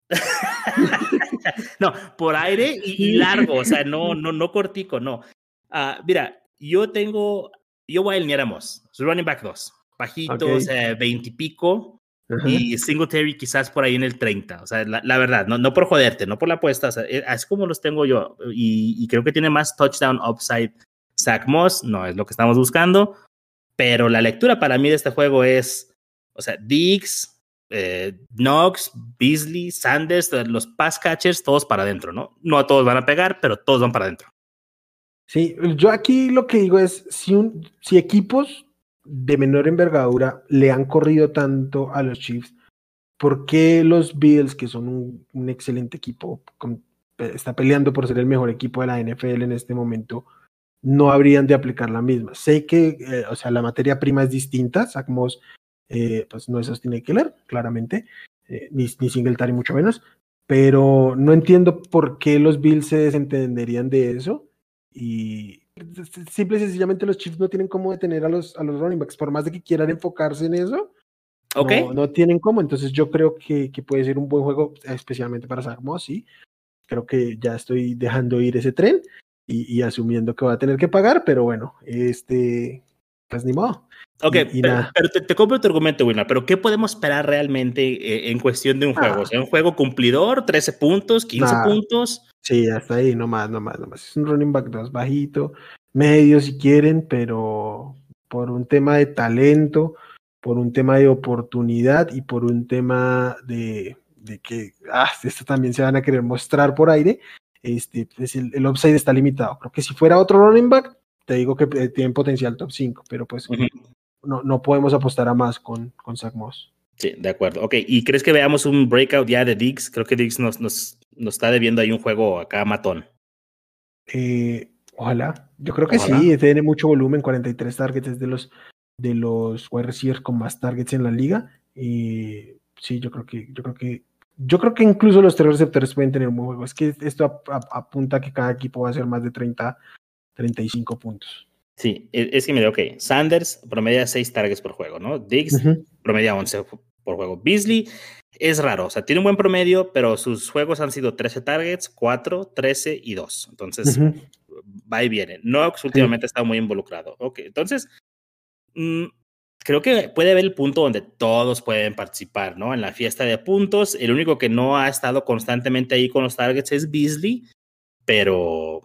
no, por aire y, largo, o sea, no, no, no cortico, no. Uh, mira, yo tengo, yo voy a alinear a Moss, running back 2, bajito, o sea, 20 y pico, y Singletary quizás por ahí en el 30, o sea, la, verdad, no, no por joderte, no por la apuesta, o sea, eh, así como los tengo yo, y, y creo que tiene más touchdown upside Zach Moss, no es lo que estamos buscando, pero la lectura para mí de este juego es, o sea, Diggs, eh, Knox, Beasley, Sanders, los pass catchers, todos para adentro, ¿no? No a todos van a pegar, pero todos van para adentro. Sí, yo aquí lo que digo es, si, equipos de menor envergadura le han corrido tanto a los Chiefs, ¿por qué los Bills, que son un, excelente equipo, está peleando por ser el mejor equipo de la NFL en este momento, no habrían de aplicar la misma? Sé que, eh, o sea, la materia prima es distinta, eh, pues no es tiene que leer, claramente, eh, ni, ni Singletary mucho menos, pero no entiendo por qué los Bills se desentenderían de eso y simple y sencillamente los Chiefs no tienen cómo detener a los, a los running backs, por más de que quieran enfocarse en eso, okay. no, tienen cómo, entonces yo creo que, que puede ser un buen juego, especialmente para Zach sí, creo que ya estoy dejando ir ese tren y, y asumiendo que va a tener que pagar, pero bueno, este, pues ni modo. Ok, pero, te, compro tu argumento, Wilma, pero ¿qué podemos esperar realmente eh, en cuestión de un juego? Ah. O sea, un juego cumplidor, 13 puntos, 15 puntos. Sí, hasta ahí, no más, no más, no más. Es un running back 2 bajito, medio si quieren, pero por un tema de talento, por un tema de oportunidad y por un tema de, de que ah, esto también se van a querer mostrar por aire, este, pues el, el upside está limitado. Creo que si fuera otro running back, te digo que eh, tienen potencial top 5, pero pues no, no podemos apostar a más con, con Zach Moss. Sí, de acuerdo. Ok, ¿y crees que veamos un breakout ya de Diggs? Creo que Diggs nos, nos, nos está debiendo ahí un juego acá matón. Eh, ojalá. Yo creo que sí, tiene mucho volumen, 43 targets es de los de los wide receivers con más targets en la liga. Y sí, yo creo que, yo creo que, yo creo que incluso los tres receptores pueden tener un buen juego. Es que esto apunta a que cada equipo va a ser más de 30, 35 puntos. Sí, e, es que mira, ok, Sanders promedia 6 targets por juego, ¿no? Diggs promedia 11 por juego. Beasley es raro, o sea, tiene un buen promedio, pero sus juegos han sido 13 targets, 4, 13 y 2. Entonces, va y viene. Knox últimamente ha estado muy involucrado. Ok, entonces, mm, creo que puede haber el punto donde todos pueden participar, ¿no? En la fiesta de puntos. El único que no ha estado constantemente ahí con los targets es Beasley, pero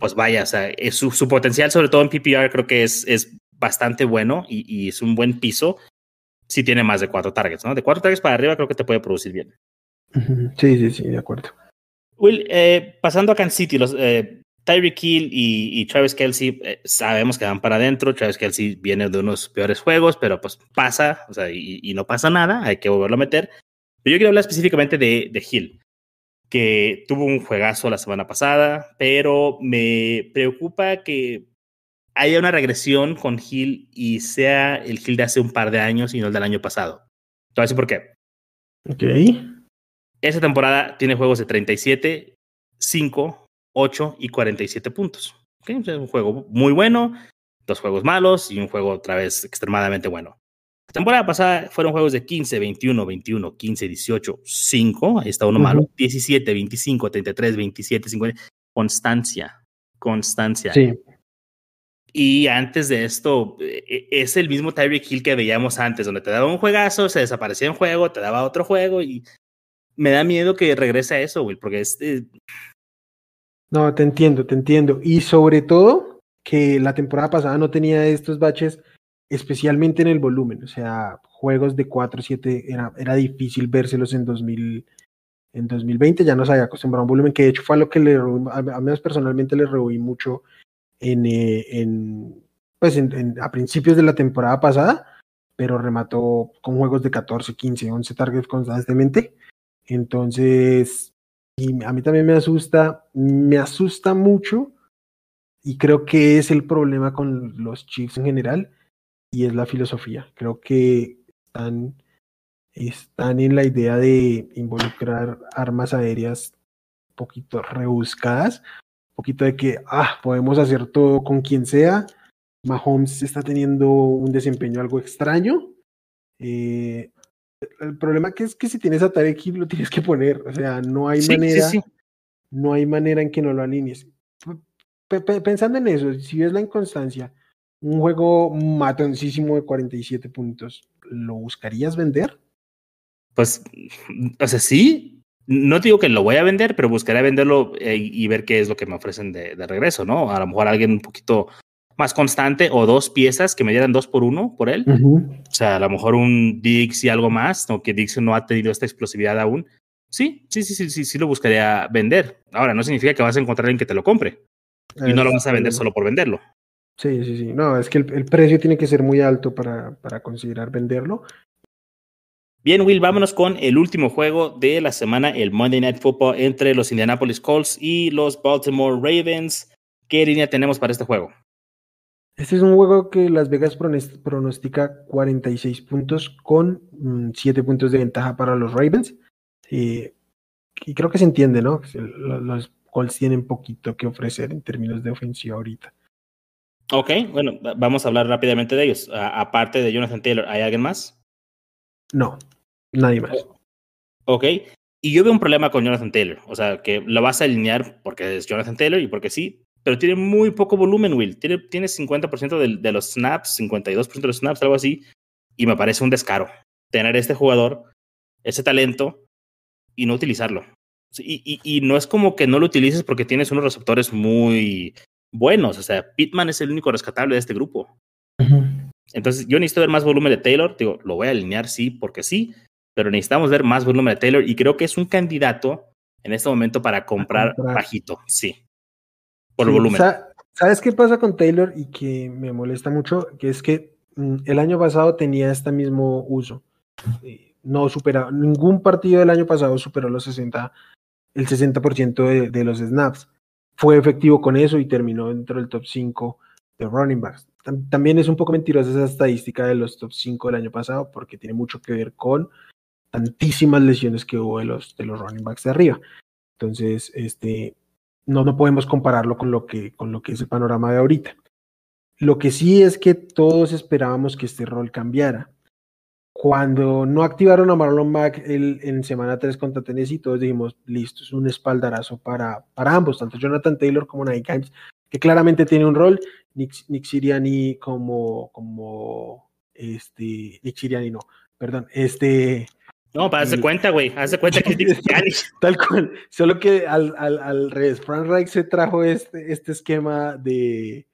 pues vaya, o sea, es su, su, potencial, sobre todo en PPR, creo que es, es bastante bueno y, y, es un buen piso si tiene más de cuatro targets, ¿no? De cuatro targets para arriba creo que te puede producir bien. Sí, sí, sí, de acuerdo. Will, eh, pasando a Kansas City, los, eh, Tyreek Hill y, y, Travis Kelsey eh, sabemos que van para adentro. Travis Kelsey viene de unos peores juegos, pero pues pasa, o sea, y, y, no pasa nada, hay que volverlo a meter. Pero yo quiero hablar específicamente de, de Hill que tuvo un juegazo la semana pasada, pero me preocupa que haya una regresión con Hill y sea el Hill de hace un par de años y no el del año pasado. Entonces, ¿por qué? Ok. Esta temporada tiene juegos de 37, 5, 8 y 47 puntos. ¿Okay? Es un juego muy bueno, dos juegos malos y un juego otra vez extremadamente bueno temporada pasada fueron juegos de 15, 21, 21, 15, 18, 5. Ahí está uno malo. 17, 25, 33, 27, 50. Constancia. Constancia. Sí. Y antes de esto, e, e, es el mismo Tyreek Hill que veíamos antes, donde te daba un juegazo, se desaparecía en juego, te daba otro juego y me da miedo que regrese a eso, Will, porque es... Eh, no, te entiendo, te entiendo. Y sobre todo que la temporada pasada no tenía estos baches especialmente en el volumen, o sea, juegos de 4 7 era, era difícil vérselos en 2000 en 2020 ya nos había acostumbrado a un volumen que de hecho fue a lo que le a mí personalmente le rehuí mucho en, eh, en pues en, a principios de la temporada pasada, pero remató con juegos de 14, 15, 11 targets constantemente. Entonces, y a mí también me asusta, me asusta mucho y creo que es el problema con los Chiefs en general, y es la filosofía. Creo que están, están en la idea de involucrar armas aéreas un poquito rebuscadas, un poquito de que, ah, podemos hacer todo con quien sea. Mahomes está teniendo un desempeño algo extraño. Eh, el problema que es que si tienes a Tarek lo tienes que poner, o sea, no hay manera, no hay manera en que no lo alinees. pensando en eso, si ves la inconstancia, un juego matoncísimo de 47 puntos, ¿lo buscarías vender? Pues, o sea, sí. No digo que lo voy a vender, pero buscaría venderlo eh, y ver qué es lo que me ofrecen de, regreso, ¿no? A lo mejor alguien un poquito más constante o dos piezas que me dieran dos por uno por él. O sea, a lo mejor un Dix y algo más, aunque Dix no ha tenido esta explosividad aún. Sí, sí, sí, sí, sí, sí lo buscaría vender. Ahora, no significa que vas a encontrar alguien que te lo compre. Y no lo vas a vender solo por venderlo. Sí, sí, sí. No, es que el, precio tiene que ser muy alto para, para considerar venderlo. Bien, Will, vámonos con el último juego de la semana, el Monday Night Football entre los Indianapolis Colts y los Baltimore Ravens. ¿Qué línea tenemos para este juego? Este es un juego que Las Vegas pronostica 46 puntos con 7 mm, puntos de ventaja para los Ravens. Eh, y creo que se entiende, ¿no? Los Colts tienen poquito que ofrecer en términos de ofensiva ahorita. Ok, bueno, vamos a hablar rápidamente de ellos. aparte de Jonathan Taylor, ¿hay alguien más? No, nadie más. Ok, y yo veo un problema con Jonathan Taylor. O sea, que lo vas a alinear porque es Jonathan Taylor y porque sí, pero tiene muy poco volumen, Will. Tiene, tiene 50% de, de, los snaps, 52% de los snaps, algo así. Y me parece un descaro tener este jugador, ese talento, y no utilizarlo. Y, y, y, no es como que no lo utilices porque tienes unos receptores muy buenos. O sea, Pittman es el único rescatable de este grupo. Entonces, yo necesito ver más volumen de Taylor. Digo, lo voy a alinear, sí, porque sí, pero necesitamos ver más volumen de Taylor y creo que es un candidato en este momento para comprar, bajito, sí, por volumen. ¿Sabes qué pasa con Taylor y que me molesta mucho? Que es que mm, el año pasado tenía este mismo uso. Eh, no supera, ningún partido del año pasado superó los 60, el 60% de, de los snaps fue efectivo con eso y terminó dentro del top 5 de running backs. También es un poco mentirosa esa estadística de los top 5 del año pasado porque tiene mucho que ver con tantísimas lesiones que hubo de los, de los running backs de arriba. Entonces, este, no, no podemos compararlo con lo, que, con lo que es el panorama de ahorita. Lo que sí es que todos esperábamos que este rol cambiara. Cuando no activaron a Marlon Mack en semana 3 contra Tennessee, todos dijimos, listo, es un espaldarazo para, para ambos, tanto Jonathan Taylor como Nick Himes, que claramente tiene un rol, Nick, Nick Siriani como, como, este, Nick Siriani no, perdón, este... No, para darse cuenta, güey, hazte cuenta que es Nick Siriani. Tal cual, solo que al, al, al revés, Frank Reich se trajo este, este esquema de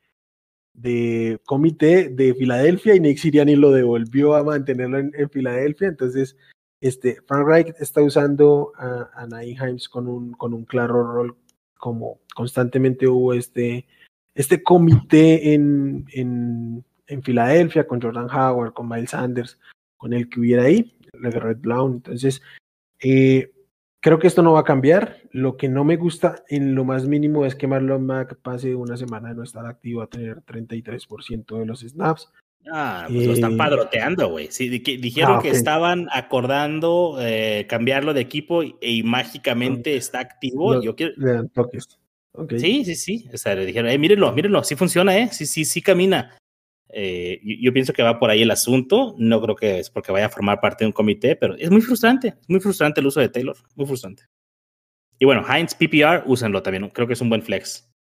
de comité de Filadelfia y Nick Siriani lo devolvió a mantenerlo en, Filadelfia. Entonces, este, Frank Reich está usando a, a Himes con un, con un claro rol, como constantemente hubo este, este comité en, en, en Filadelfia con Jordan Howard, con Miles Sanders, con el que hubiera ahí, la Red Brown. Entonces, eh, Creo que esto no va a cambiar. Lo que no me gusta en lo más mínimo es que Marlon Mack pase una semana de no estar activo a tener 33% de los snaps. Ah, pues lo están eh, padroteando, güey. Sí, dijeron ah, que estaban acordando eh, cambiarlo de equipo y, mágicamente está activo. Yo quiero... Sí, sí, sí. O sea, le dijeron, eh, mírenlo, mírenlo, sí funciona, ¿eh? Sí, sí, sí camina. Eh, yo, pienso que va por ahí el asunto. No creo que es porque vaya a formar parte de un comité, pero es muy frustrante. Es muy frustrante el uso de Taylor. Muy frustrante. Y bueno, Heinz PPR, úsenlo también. Creo que es un buen flex.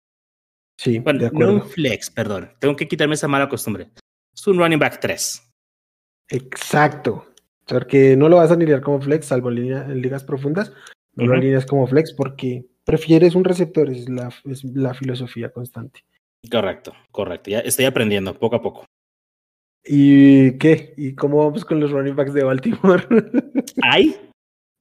Sí, bueno, no un flex, perdón. Tengo que quitarme esa mala costumbre. Es un running back 3. Exacto. Porque no lo vas a alinear como flex, salvo en, ligas profundas. No lo alineas como flex porque prefieres un receptor, es la, es la filosofía constante. Correcto, correcto. Ya estoy aprendiendo poco a poco. ¿Y qué? ¿Y cómo vamos con los running backs de Baltimore? ¿Hay?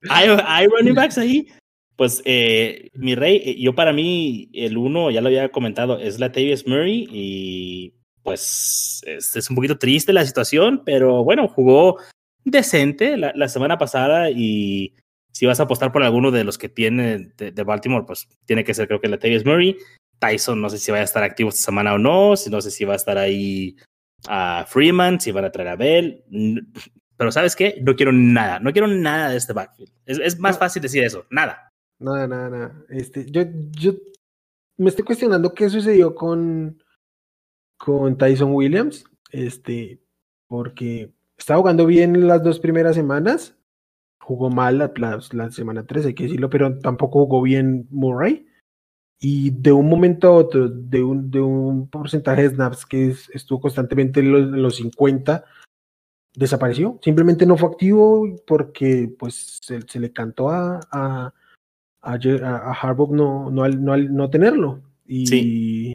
¿Hay, running backs ahí? Pues eh, mi rey, eh, yo para mí el uno, ya lo había comentado, es la Tavius Murray y pues es, es, un poquito triste la situación, pero bueno, jugó decente la, semana pasada y si vas a apostar por alguno de los que tiene de, de Baltimore, pues tiene que ser creo que la Tavius Murray. Tyson no sé si va a estar activo esta semana o no, si no sé si va a estar ahí a Freeman, si van a traer a Bell. Pero ¿sabes qué? No quiero nada, no quiero nada de este backfield. Es, más fácil decir eso, nada. Nada, nada, nada. Este, yo, yo me estoy cuestionando qué sucedió con, con Tyson Williams, este, porque estaba jugando bien las dos primeras semanas, jugó mal la, la, semana 3, hay que decirlo, pero tampoco jugó bien Murray. Y de un momento a otro, de un, de un porcentaje de snaps que estuvo constantemente en los, en los 50, desapareció. Simplemente no fue activo porque pues se, le cantó a, a, a, Harbaugh no, no, no, no tenerlo. Y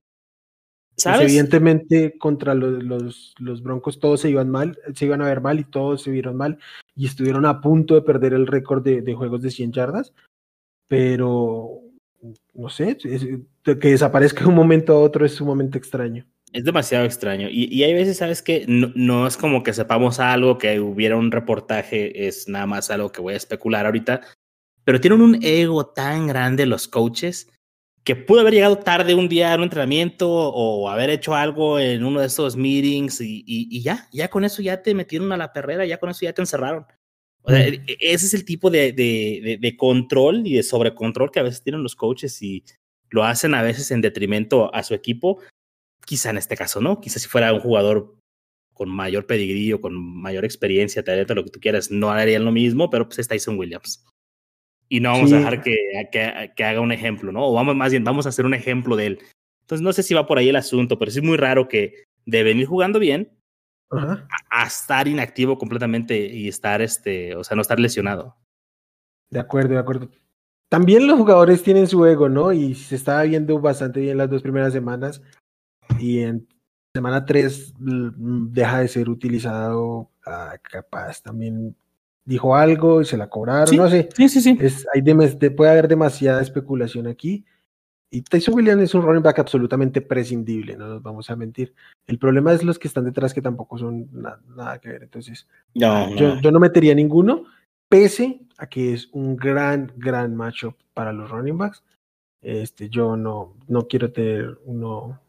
pues, evidentemente contra los, los, los, Broncos todos se iban mal, se iban a ver mal y todos se vieron mal y estuvieron a punto de perder el récord de, de juegos de 100 yardas. Pero no sé, que desaparezca de un momento a otro es sumamente extraño. Es demasiado extraño. Y, y hay veces, ¿sabes que no, no, es como que sepamos algo, que hubiera un reportaje, es nada más algo que voy a especular ahorita. Pero tienen un ego tan grande los coaches que pudo haber llegado tarde un día a un entrenamiento o haber hecho algo en uno de esos meetings y, y, ya, ya con eso ya te metieron a la perrera, ya con eso ya te encerraron. O sea, e, e, ese es el tipo de, de, de, de, control y de sobrecontrol que a veces tienen los coaches y lo hacen a veces en detrimento a su equipo Quizá en este caso no, quizá si fuera un jugador con mayor pedigrí con mayor experiencia, talento, lo que tú quieras, no harían lo mismo, pero pues es Tyson Williams. Y no vamos a dejar que, que, que, haga un ejemplo, ¿no? O vamos más bien, vamos a hacer un ejemplo de él. Entonces no sé si va por ahí el asunto, pero sí es muy raro que de venir jugando bien A, estar inactivo completamente y estar, este, o sea, no estar lesionado. De acuerdo, de acuerdo. También los jugadores tienen su ego, ¿no? Y se estaba viendo bastante bien las dos primeras semanas y en semana 3 mm, deja de ser utilizado, ah, capaz también dijo algo y se la cobraron, no sé. Sí, sí, sí. Es, hay puede haber demasiada especulación aquí. Y Tyson Williams es un running back absolutamente prescindible, no nos vamos a mentir. El problema es los que están detrás que tampoco son nada que ver. Entonces, no, yo, yo no metería ninguno, pese a que es un gran, gran matchup para los running backs. Este, yo no, no quiero tener uno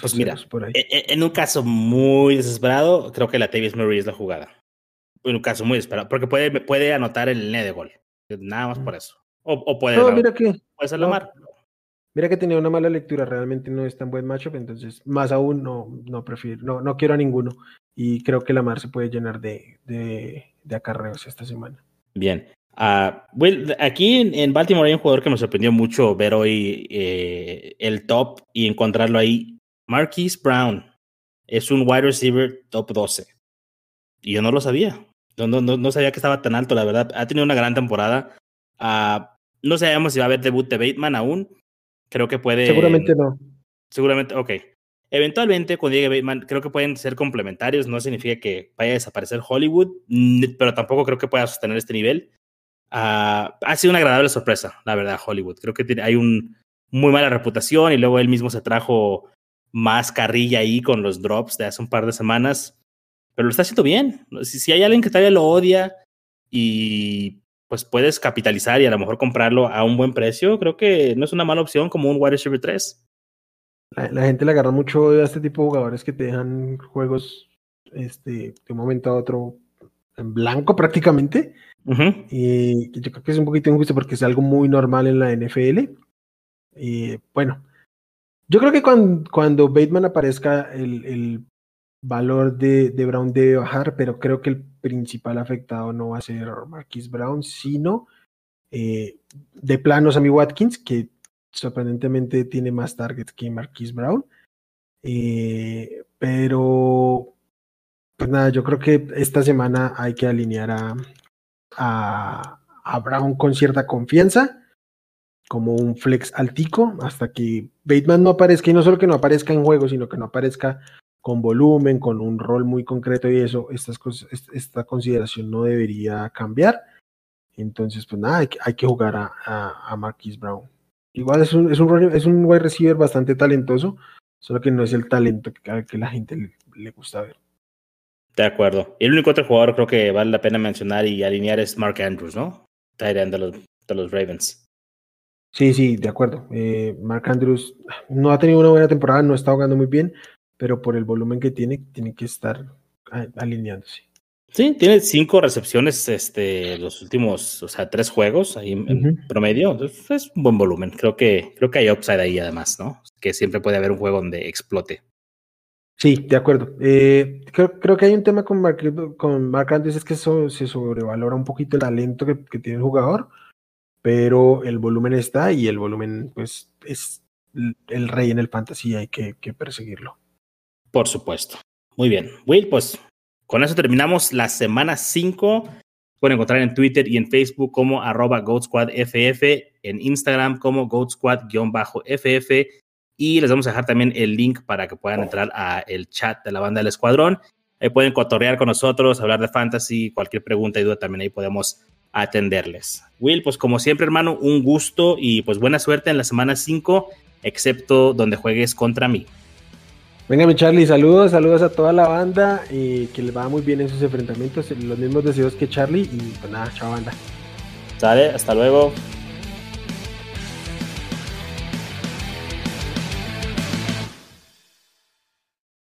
pues mira, por ahí. E, e, en un caso muy desesperado, creo que la Tavis Murray es la jugada. En un caso muy desesperado, porque puede, puede anotar el net de gol. Nada más por eso. O, puede, no, mira que, puede ser la mar. Mira que tenía una mala lectura, realmente no es tan buen matchup, entonces más aún no, no prefiero, no, no quiero a ninguno. Y creo que la mar se puede llenar de, de, de acarreos esta semana. Bien. Uh, aquí en, Baltimore hay un jugador que me sorprendió mucho ver hoy eh, el top y encontrarlo ahí. Marquise Brown es un wide receiver top 12. Y yo no lo sabía. No, no, no sabía que estaba tan alto, la verdad. Ha tenido una gran temporada. Uh, no sabemos si va a haber debut de Bateman aún. Creo que puede. Seguramente no. Seguramente, ok. Eventualmente, cuando llegue Bateman, creo que pueden ser complementarios. No significa que vaya a desaparecer Hollywood, pero tampoco creo que pueda sostener este nivel. Uh, ha sido una agradable sorpresa, la verdad, Hollywood. Creo que hay un muy mala reputación y luego él mismo se trajo más carrilla ahí con los drops de hace un par de semanas, pero lo está haciendo bien. Si, si hay alguien que todavía lo odia y pues puedes capitalizar y a lo mejor comprarlo a un buen precio, creo que no es una mala opción como un wide receiver 3. La, gente le agarra mucho a este tipo de jugadores que te dejan juegos este, de un momento a otro en blanco prácticamente. Y yo creo que es un poquito injusto porque es algo muy normal en la NFL. Y bueno, yo creo que cuando, cuando Bateman aparezca, el, el valor de, de, Brown debe bajar, pero creo que el principal afectado no va a ser Marquis Brown, sino eh, de plano Sammy Watkins, que sorprendentemente tiene más targets que Marquis Brown. Eh, pero, pues nada, yo creo que esta semana hay que alinear a, a, a Brown con cierta confianza como un flex altico hasta que Bateman no aparezca y no solo que no aparezca en juego, sino que no aparezca con volumen, con un rol muy concreto y eso, estas cosas, esta consideración no debería cambiar. Entonces, pues nada, hay que, jugar a, a, Marquis Brown. Igual es un, es, un, es un wide receiver bastante talentoso, solo que no es el talento que, que la gente le, gusta ver. De acuerdo. Y el único otro jugador creo que vale la pena mencionar y alinear es Mark Andrews, ¿no? Tight de los, de los Ravens. Sí, sí, de acuerdo. Eh, Mark Andrews no ha tenido una buena temporada, no está jugando muy bien, pero por el volumen que tiene, tiene que estar alineándose. Sí, tiene cinco recepciones, este, los últimos, o sea, tres juegos ahí en, promedio. es un buen volumen. Creo que, creo que hay upside ahí además, ¿no? Que siempre puede haber un juego donde explote. Sí, de acuerdo. Eh, creo, que hay un tema con Mark, con Mark Andrews, es que eso se sobrevalora un poquito el talento que, tiene el jugador, pero el volumen está y el volumen, pues, es el rey en el fantasy, hay que, que perseguirlo. Por supuesto. Muy bien. Will, pues con eso terminamos la semana 5. Pueden encontrar en Twitter y en Facebook como arroba GoatSquadFF, en Instagram como GoatSquad-FF y les vamos a dejar también el link para que puedan entrar a el chat de la banda del escuadrón. Ahí pueden cotorrear con nosotros, hablar de fantasy, cualquier pregunta y duda también ahí podemos atenderles. Will, pues como siempre hermano, un gusto y pues buena suerte en la semana 5, excepto donde juegues contra mí. Venga, mi Charlie, saludos, saludos a toda la banda y que les va muy bien en sus enfrentamientos, los mismos deseos que Charlie y pues nada, chao banda. Sale, hasta luego.